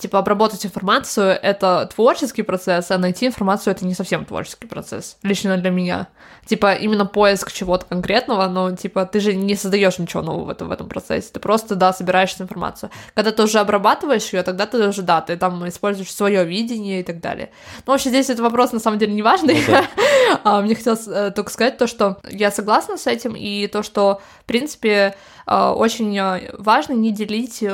типа обработать информацию — это творческий процесс, а найти информацию — это не совсем творческий процесс, лично для меня. Типа именно поиск чего-то конкретного, но типа ты же не создаешь ничего нового в этом, в этом процессе, ты просто, да, собираешь информацию. Когда ты уже обрабатываешь ее, тогда ты уже, да, ты там используешь свое видение и так далее. Ну, вообще здесь этот вопрос на самом деле не важный. Ну, да. а, мне хотелось э, только сказать то, что я согласна с этим, и то, что, в принципе, э, очень э, важно не делить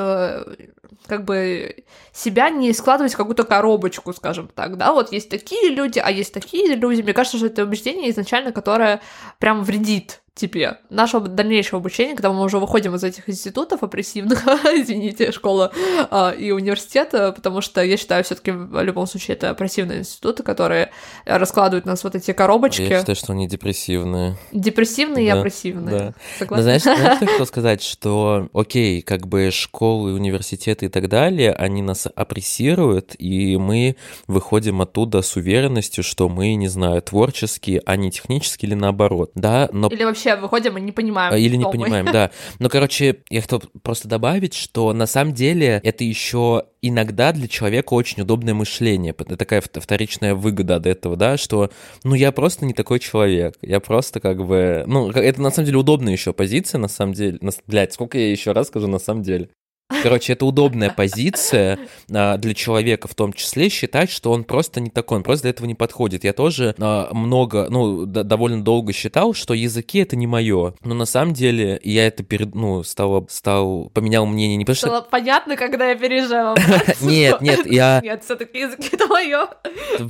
как бы себя не складывать в какую-то коробочку, скажем так, да, вот есть такие люди, а есть такие люди, мне кажется, что это убеждение изначально, которое прям вредит тебе нашего дальнейшего обучения, когда мы уже выходим из этих институтов опрессивных, извините, школа а, и университета, потому что я считаю, все таки в любом случае это опрессивные институты, которые раскладывают нас вот эти коробочки. Я считаю, что они депрессивные. Депрессивные да, и опрессивные. Да. Согласна? Но знаешь, знаешь, что хотел сказать, что, окей, как бы школы, университеты и так далее, они нас опрессируют, и мы выходим оттуда с уверенностью, что мы, не знаю, творческие, а не технические или наоборот, да, но... Или вообще вообще выходим и не понимаем. А, или не понимаем, да. Но, короче, я хотел просто добавить, что на самом деле это еще иногда для человека очень удобное мышление. Это такая вторичная выгода от этого, да, что, ну, я просто не такой человек. Я просто как бы... Ну, это на самом деле удобная еще позиция, на самом деле. Блядь, сколько я еще раз скажу на самом деле. Короче, это удобная позиция а, для человека в том числе считать, что он просто не такой, он просто для этого не подходит. Я тоже а, много, ну, довольно долго считал, что языки это не мое. Но на самом деле я это перед, ну, стал, стал, поменял мнение не потому что... Стало понятно, когда я переезжала. Нет, нет, я... Нет, все-таки языки это мое.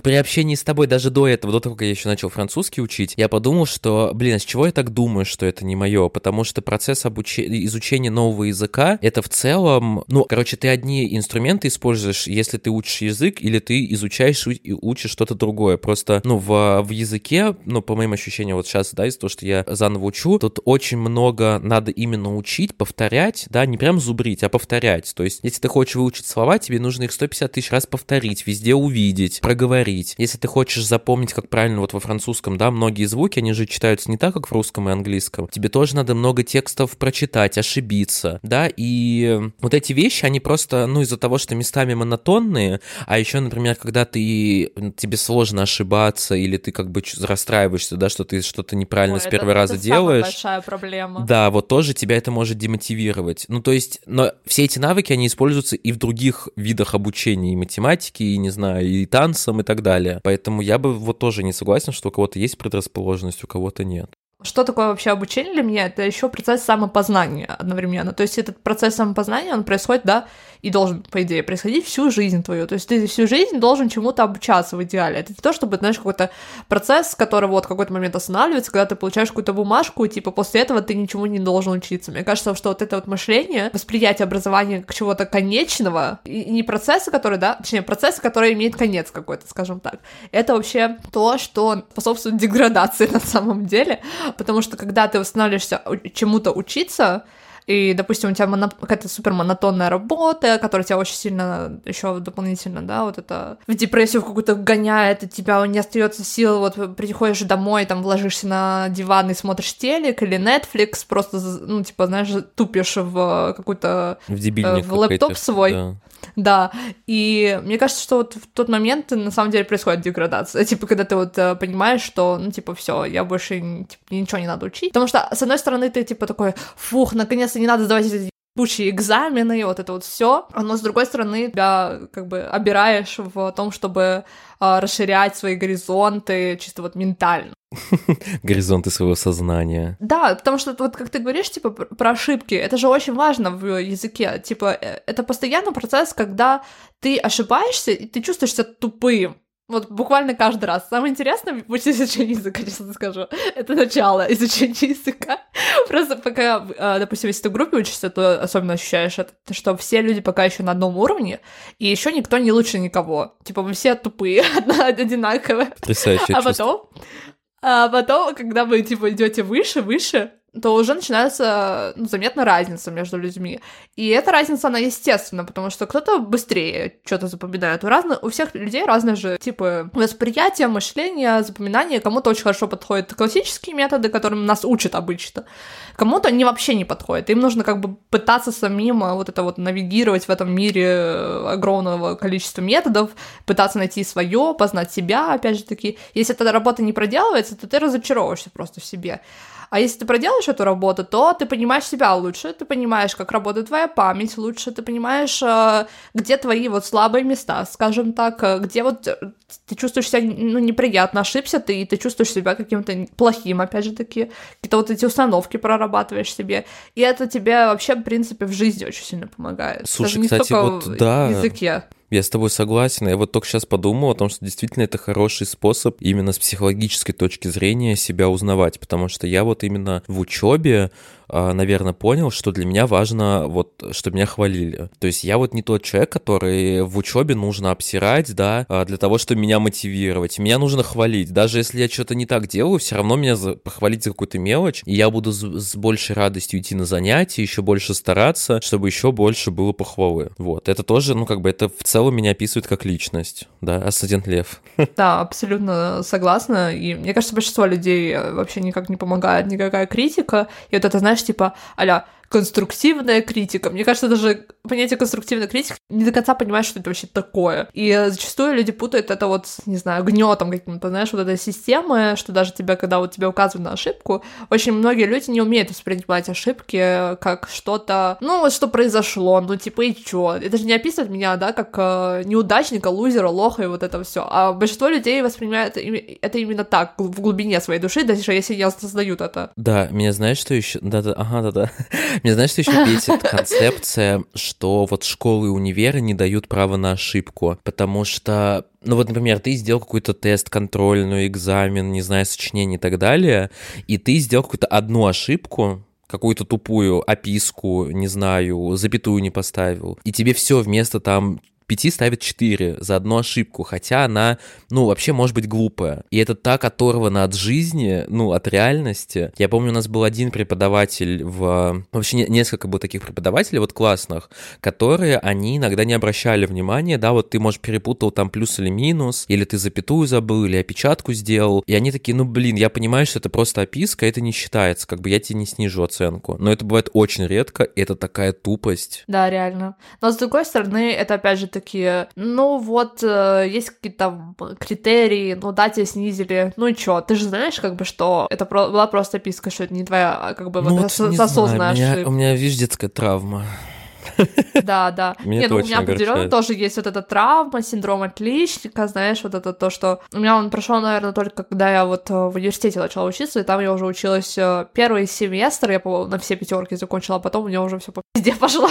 При общении с тобой, даже до этого, до того, как я еще начал французский учить, я подумал, что, блин, с чего я так думаю, что это не мое? Потому что процесс обучения, изучения нового языка, это в целом целом, ну, короче, ты одни инструменты используешь, если ты учишь язык, или ты изучаешь и учишь что-то другое. Просто, ну, в, в языке, ну, по моим ощущениям, вот сейчас, да, из того, что я заново учу, тут очень много надо именно учить, повторять, да, не прям зубрить, а повторять. То есть, если ты хочешь выучить слова, тебе нужно их 150 тысяч раз повторить, везде увидеть, проговорить. Если ты хочешь запомнить, как правильно вот во французском, да, многие звуки, они же читаются не так, как в русском и английском. Тебе тоже надо много текстов прочитать, ошибиться, да, и вот эти вещи, они просто, ну, из-за того, что местами монотонные, а еще, например, когда ты, тебе сложно ошибаться, или ты как бы расстраиваешься, да, что ты что-то неправильно Ой, с первого это, раза это делаешь. большая проблема. Да, вот тоже тебя это может демотивировать. Ну, то есть, но все эти навыки, они используются и в других видах обучения, и математики, и, не знаю, и танцам, и так далее. Поэтому я бы вот тоже не согласен, что у кого-то есть предрасположенность, у кого-то нет. Что такое вообще обучение для меня? Это еще процесс самопознания одновременно. То есть этот процесс самопознания, он происходит, да, и должен, по идее, происходить всю жизнь твою. То есть ты всю жизнь должен чему-то обучаться в идеале. Это не то, чтобы, знаешь, какой-то процесс, который вот какой-то момент останавливается, когда ты получаешь какую-то бумажку, и типа после этого ты ничему не должен учиться. Мне кажется, что вот это вот мышление, восприятие образования как чего-то конечного, и не процесса, который, да, точнее, процесса, который имеет конец какой-то, скажем так, это вообще то, что способствует деградации на самом деле, потому что когда ты устанавливаешься чему-то учиться, и, допустим, у тебя моно... какая-то супер монотонная работа, которая тебя очень сильно еще дополнительно, да, вот это в депрессию какую-то гоняет, и тебя не остается сил, вот приходишь домой, там, ложишься на диван и смотришь телек или Netflix, просто, ну, типа, знаешь, тупишь в какую-то... В дебильник э, В лэптоп свой. Да. Да, и мне кажется, что вот в тот момент на самом деле происходит деградация, типа, когда ты вот э, понимаешь, что, ну, типа, все, я больше типа, ничего не надо учить, потому что, с одной стороны, ты, типа, такой, фух, наконец-то не надо сдавать эти ебучие экзамены, вот это вот все, но с другой стороны, тебя как бы обираешь в том, чтобы э, расширять свои горизонты чисто вот ментально. Горизонты своего сознания. Да, потому что вот как ты говоришь, типа, про ошибки, это же очень важно в языке. Типа, э, это постоянный процесс, когда ты ошибаешься, и ты чувствуешь себя тупым. Вот буквально каждый раз. Самое интересное в пути изучения языка, честно скажу, это начало изучения языка. Просто пока, а, допустим, если ты в группе учишься, то особенно ощущаешь это, что все люди пока еще на одном уровне, и еще никто не лучше никого. Типа, мы все тупые, одинаковые. Потрясающе А потом, а потом, когда вы, типа, идете выше, выше, то уже начинается ну, заметна разница между людьми. И эта разница, она естественна, потому что кто-то быстрее что-то запоминает. У, разных, у всех людей разные же типы восприятия, мышления, запоминания. Кому-то очень хорошо подходят классические методы, которым нас учат обычно. Кому-то они вообще не подходят. Им нужно как бы пытаться самим а, вот это вот навигировать в этом мире э, огромного количества методов, пытаться найти свое, познать себя, опять же таки. Если эта работа не проделывается, то ты разочаровываешься просто в себе. А если ты проделаешь эту работу, то ты понимаешь себя лучше, ты понимаешь, как работает твоя память лучше, ты понимаешь, э, где твои вот слабые места, скажем так, э, где вот э, ты чувствуешь себя, ну, неприятно, ошибся ты, и ты чувствуешь себя каким-то плохим, опять же таки, какие-то вот эти установки прорабатываешь себе, и это тебе вообще, в принципе, в жизни очень сильно помогает. Слушай, Даже не кстати, вот да, языке. Я с тобой согласен. Я вот только сейчас подумал о том, что действительно это хороший способ именно с психологической точки зрения себя узнавать, потому что я вот именно в учебе наверное, понял, что для меня важно, вот, чтобы меня хвалили. То есть я вот не тот человек, который в учебе нужно обсирать, да, а, для того, чтобы меня мотивировать. Меня нужно хвалить. Даже если я что-то не так делаю, все равно меня похвалить за какую-то мелочь, и я буду с, большей радостью идти на занятия, еще больше стараться, чтобы еще больше было похвалы. Вот. Это тоже, ну, как бы, это в целом меня описывает как личность, да, ассистент Лев. Да, абсолютно согласна. И мне кажется, большинство людей э, вообще никак не помогает никакая критика. И вот это, знаешь, типа, аля, конструктивная критика. Мне кажется, даже понятие конструктивная критика не до конца понимаешь, что это вообще такое. И зачастую люди путают это вот, не знаю, гнетом каким-то, знаешь, вот этой системы, что даже тебя, когда вот тебе указывают на ошибку, очень многие люди не умеют воспринимать ошибки как что-то, ну, вот что произошло, ну, типа, и чё? Это же не описывает меня, да, как э, неудачника, лузера, лоха и вот это все. А большинство людей воспринимают это именно так, в глубине своей души, даже если не осознают это. Да, меня знаешь, что еще? Да-да, ага, да-да. Мне знаешь, что еще бесит? Концепция, что вот школы и универы не дают права на ошибку, потому что ну вот, например, ты сделал какой-то тест контрольный, экзамен, не знаю, сочинение и так далее, и ты сделал какую-то одну ошибку, какую-то тупую описку, не знаю, запятую не поставил, и тебе все вместо там пяти ставит 4 за одну ошибку, хотя она, ну, вообще может быть глупая. И это так оторвано от жизни, ну, от реальности. Я помню, у нас был один преподаватель в... Вообще несколько было таких преподавателей вот классных, которые, они иногда не обращали внимания, да, вот ты, может, перепутал там плюс или минус, или ты запятую забыл, или опечатку сделал, и они такие, ну, блин, я понимаю, что это просто описка, это не считается, как бы я тебе не снижу оценку. Но это бывает очень редко, и это такая тупость. Да, реально. Но с другой стороны, это опять же такие, ну вот, э, есть какие-то критерии, ну да, тебя снизили, ну и чё, ты же знаешь, как бы, что это про- была просто писка, что это не твоя, а как бы, ну, вот, вот осознанная ошибка. У меня, у меня, видишь, детская травма. Да, да. Меня Нет, ну, у меня определенно тоже есть вот эта травма, синдром отличника, знаешь, вот это то, что у меня он прошел, наверное, только когда я вот э, в университете начала учиться, и там я уже училась э, первый семестр, я, по на все пятерки закончила, а потом у меня уже все по пизде пошло.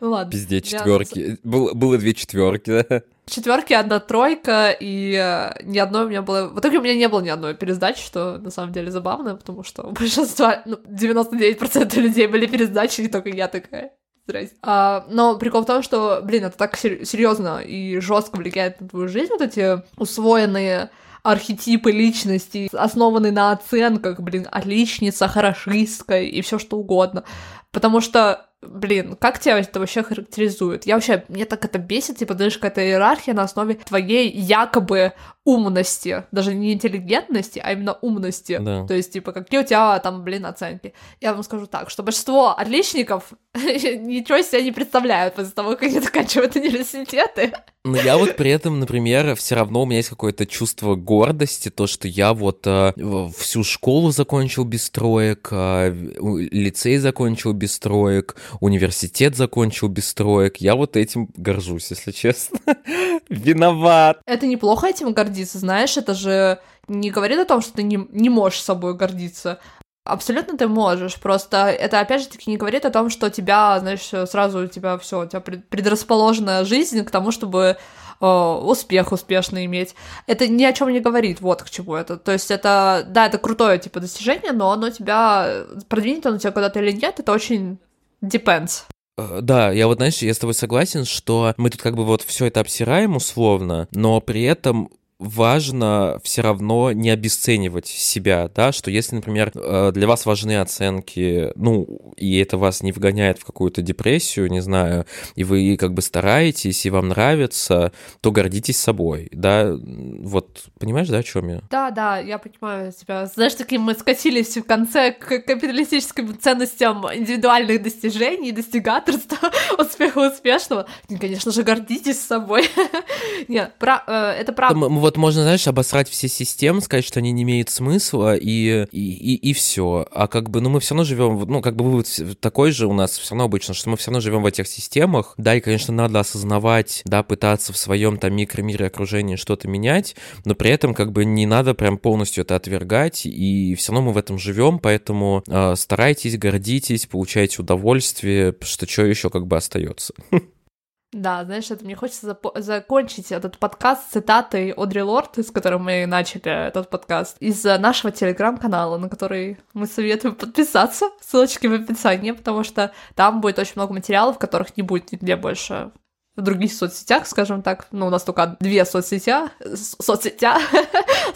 Ну ладно. Пизде четверки. Было, было две четверки, да? Четверки, одна тройка, и э, ни одной у меня было... В итоге у меня не было ни одной пересдачи, что на самом деле забавно, потому что у большинства, ну, 99% людей были пересдачи, и только я такая. Здрасте. А, но прикол в том, что, блин, это так серьезно и жестко влияет на твою жизнь, вот эти усвоенные архетипы личности, основанные на оценках, блин, отличница, хорошистка и все что угодно. Потому что, блин, как тебя это вообще характеризует? Я вообще, мне так это бесит, типа, даже какая-то иерархия на основе твоей якобы умности, даже не интеллигентности, а именно умности. Да. То есть, типа, какие у тебя там, блин, оценки? Я вам скажу так, что большинство отличников ничего себе не представляют после того, как они заканчивают университеты. Но я вот при этом, например, все равно у меня есть какое-то чувство гордости, то, что я вот э, всю школу закончил без троек, э, лицей закончил без троек, университет закончил без троек. Я вот этим горжусь, если честно. Виноват. Это неплохо этим гордиться, знаешь, это же не говорит о том, что ты не, не можешь собой гордиться. Абсолютно ты можешь, просто это опять же таки не говорит о том, что тебя, знаешь, сразу у тебя все, у тебя пред- предрасположенная жизнь к тому, чтобы э, успех успешно иметь. Это ни о чем не говорит, вот к чему это. То есть это, да, это крутое типа достижение, но оно тебя продвинет оно тебя куда-то или нет, это очень depends. Э, Да, я вот, знаешь, я с тобой согласен, что мы тут как бы вот все это обсираем условно, но при этом важно все равно не обесценивать себя, да, что если, например, э, для вас важны оценки, ну, и это вас не вгоняет в какую-то депрессию, не знаю, и вы как бы стараетесь, и вам нравится, то гордитесь собой, да, вот, понимаешь, да, о чем я? Да, да, я понимаю тебя. Знаешь, таким мы скатились в конце к капиталистическим ценностям индивидуальных достижений, достигаторства, успеха успешного. И, конечно же, гордитесь собой. Нет, э, это правда. Вот можно, знаешь, обосрать все системы, сказать, что они не имеют смысла, и, и, и, все. А как бы, ну, мы все равно живем, ну, как бы вывод такой же у нас все равно обычно, что мы все равно живем в этих системах. Да, и, конечно, надо осознавать, да, пытаться в своем там микромире окружения что-то менять, но при этом как бы не надо прям полностью это отвергать, и все равно мы в этом живем, поэтому э, старайтесь, гордитесь, получайте удовольствие, что что еще как бы остается. Да, знаешь, это мне хочется запо- закончить этот подкаст цитатой Одри Лорд, с которой мы начали этот подкаст, из э, нашего телеграм-канала, на который мы советуем подписаться, ссылочки в описании, потому что там будет очень много материалов, которых не будет нигде больше в других соцсетях, скажем так. Ну, у нас только две соцсетя, соцсетя,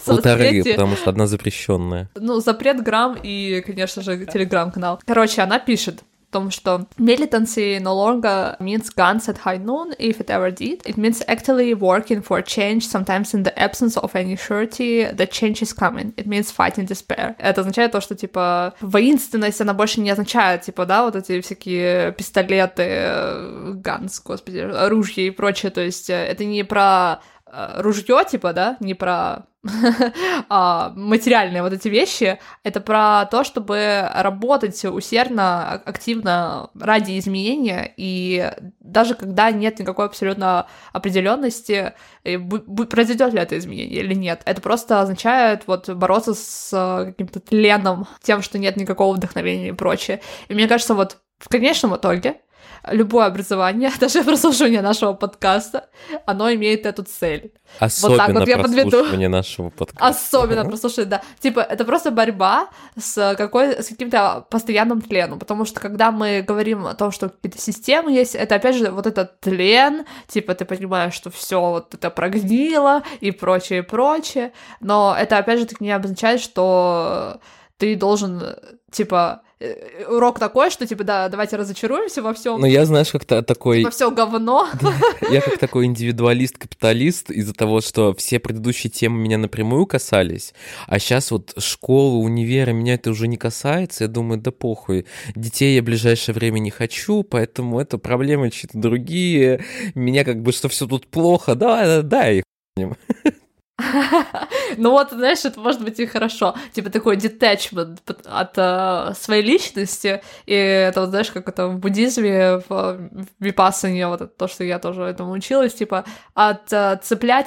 Полторы, соцсети. потому что одна запрещенная. Ну, запрет грамм и, конечно же, телеграм-канал. Короче, она пишет том, что militancy no longer means guns at high noon, if it ever did. It means actively working for change, sometimes in the absence of any surety that change is coming. It means fighting despair. Это означает то, что, типа, воинственность, она больше не означает, типа, да, вот эти всякие пистолеты, ганс, господи, оружие и прочее. То есть э, это не про э, ружье, типа, да, не про а, материальные вот эти вещи, это про то, чтобы работать усердно, а- активно ради изменения, и даже когда нет никакой абсолютно определенности, произойдет ли это изменение или нет, это просто означает вот бороться с э, каким-то тленом, тем, что нет никакого вдохновения и прочее. И мне кажется, вот в конечном итоге любое образование, даже прослушивание нашего подкаста, оно имеет эту цель. Особенно вот я подведу. прослушивание нашего подкаста. Особенно прослушать, да. Типа, это просто борьба с, какой, с каким-то постоянным тленом, потому что когда мы говорим о том, что какие-то системы есть, это опять же вот этот тлен, типа, ты понимаешь, что все вот это прогнило и прочее, и прочее, но это опять же таки не обозначает, что ты должен, типа, урок такой, что типа, да, давайте разочаруемся во всем. Ну, я, знаешь, как-то такой... Во все говно. Я как такой индивидуалист-капиталист из-за того, что все предыдущие темы меня напрямую касались, а сейчас вот школа, универа, меня это уже не касается, я думаю, да похуй, детей я в ближайшее время не хочу, поэтому это проблемы чьи-то другие, меня как бы, что все тут плохо, да, да, да, и. Ну вот, знаешь, это может быть и хорошо. Типа такой детачмент от э, своей личности. И это, знаешь, как это в буддизме, в, в вот то, что я тоже этому училась, типа от, э,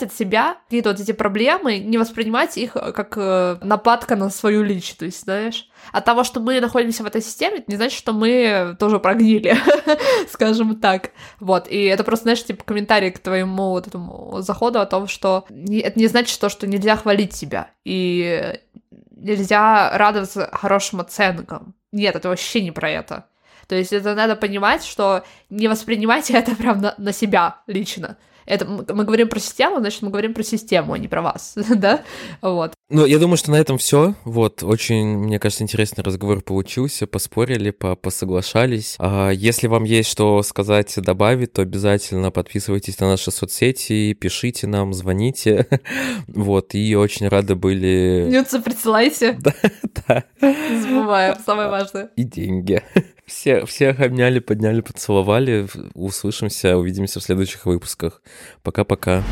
от себя какие-то вот эти проблемы, не воспринимать их как э, нападка на свою личность, знаешь. От того, что мы находимся в этой системе, это не значит, что мы тоже прогнили, скажем так. Вот, и это просто, знаешь, типа комментарий к твоему вот этому заходу о том, что это не значит то, что нельзя хвалить себя, и нельзя радоваться хорошим оценкам. Нет, это вообще не про это. То есть это надо понимать, что не воспринимайте это прям на, на себя лично это мы говорим про систему, значит, мы говорим про систему, а не про вас, да? Вот. Ну, я думаю, что на этом все. Вот, очень, мне кажется, интересный разговор получился. Поспорили, по посоглашались. А если вам есть что сказать, добавить, то обязательно подписывайтесь на наши соцсети, пишите нам, звоните. вот, и очень рады были... Нюцы присылайте. Да, да. Не забываем, самое важное. И деньги. Все, всех обняли, подняли, поцеловали. Услышимся, увидимся в следующих выпусках. Пока-пока.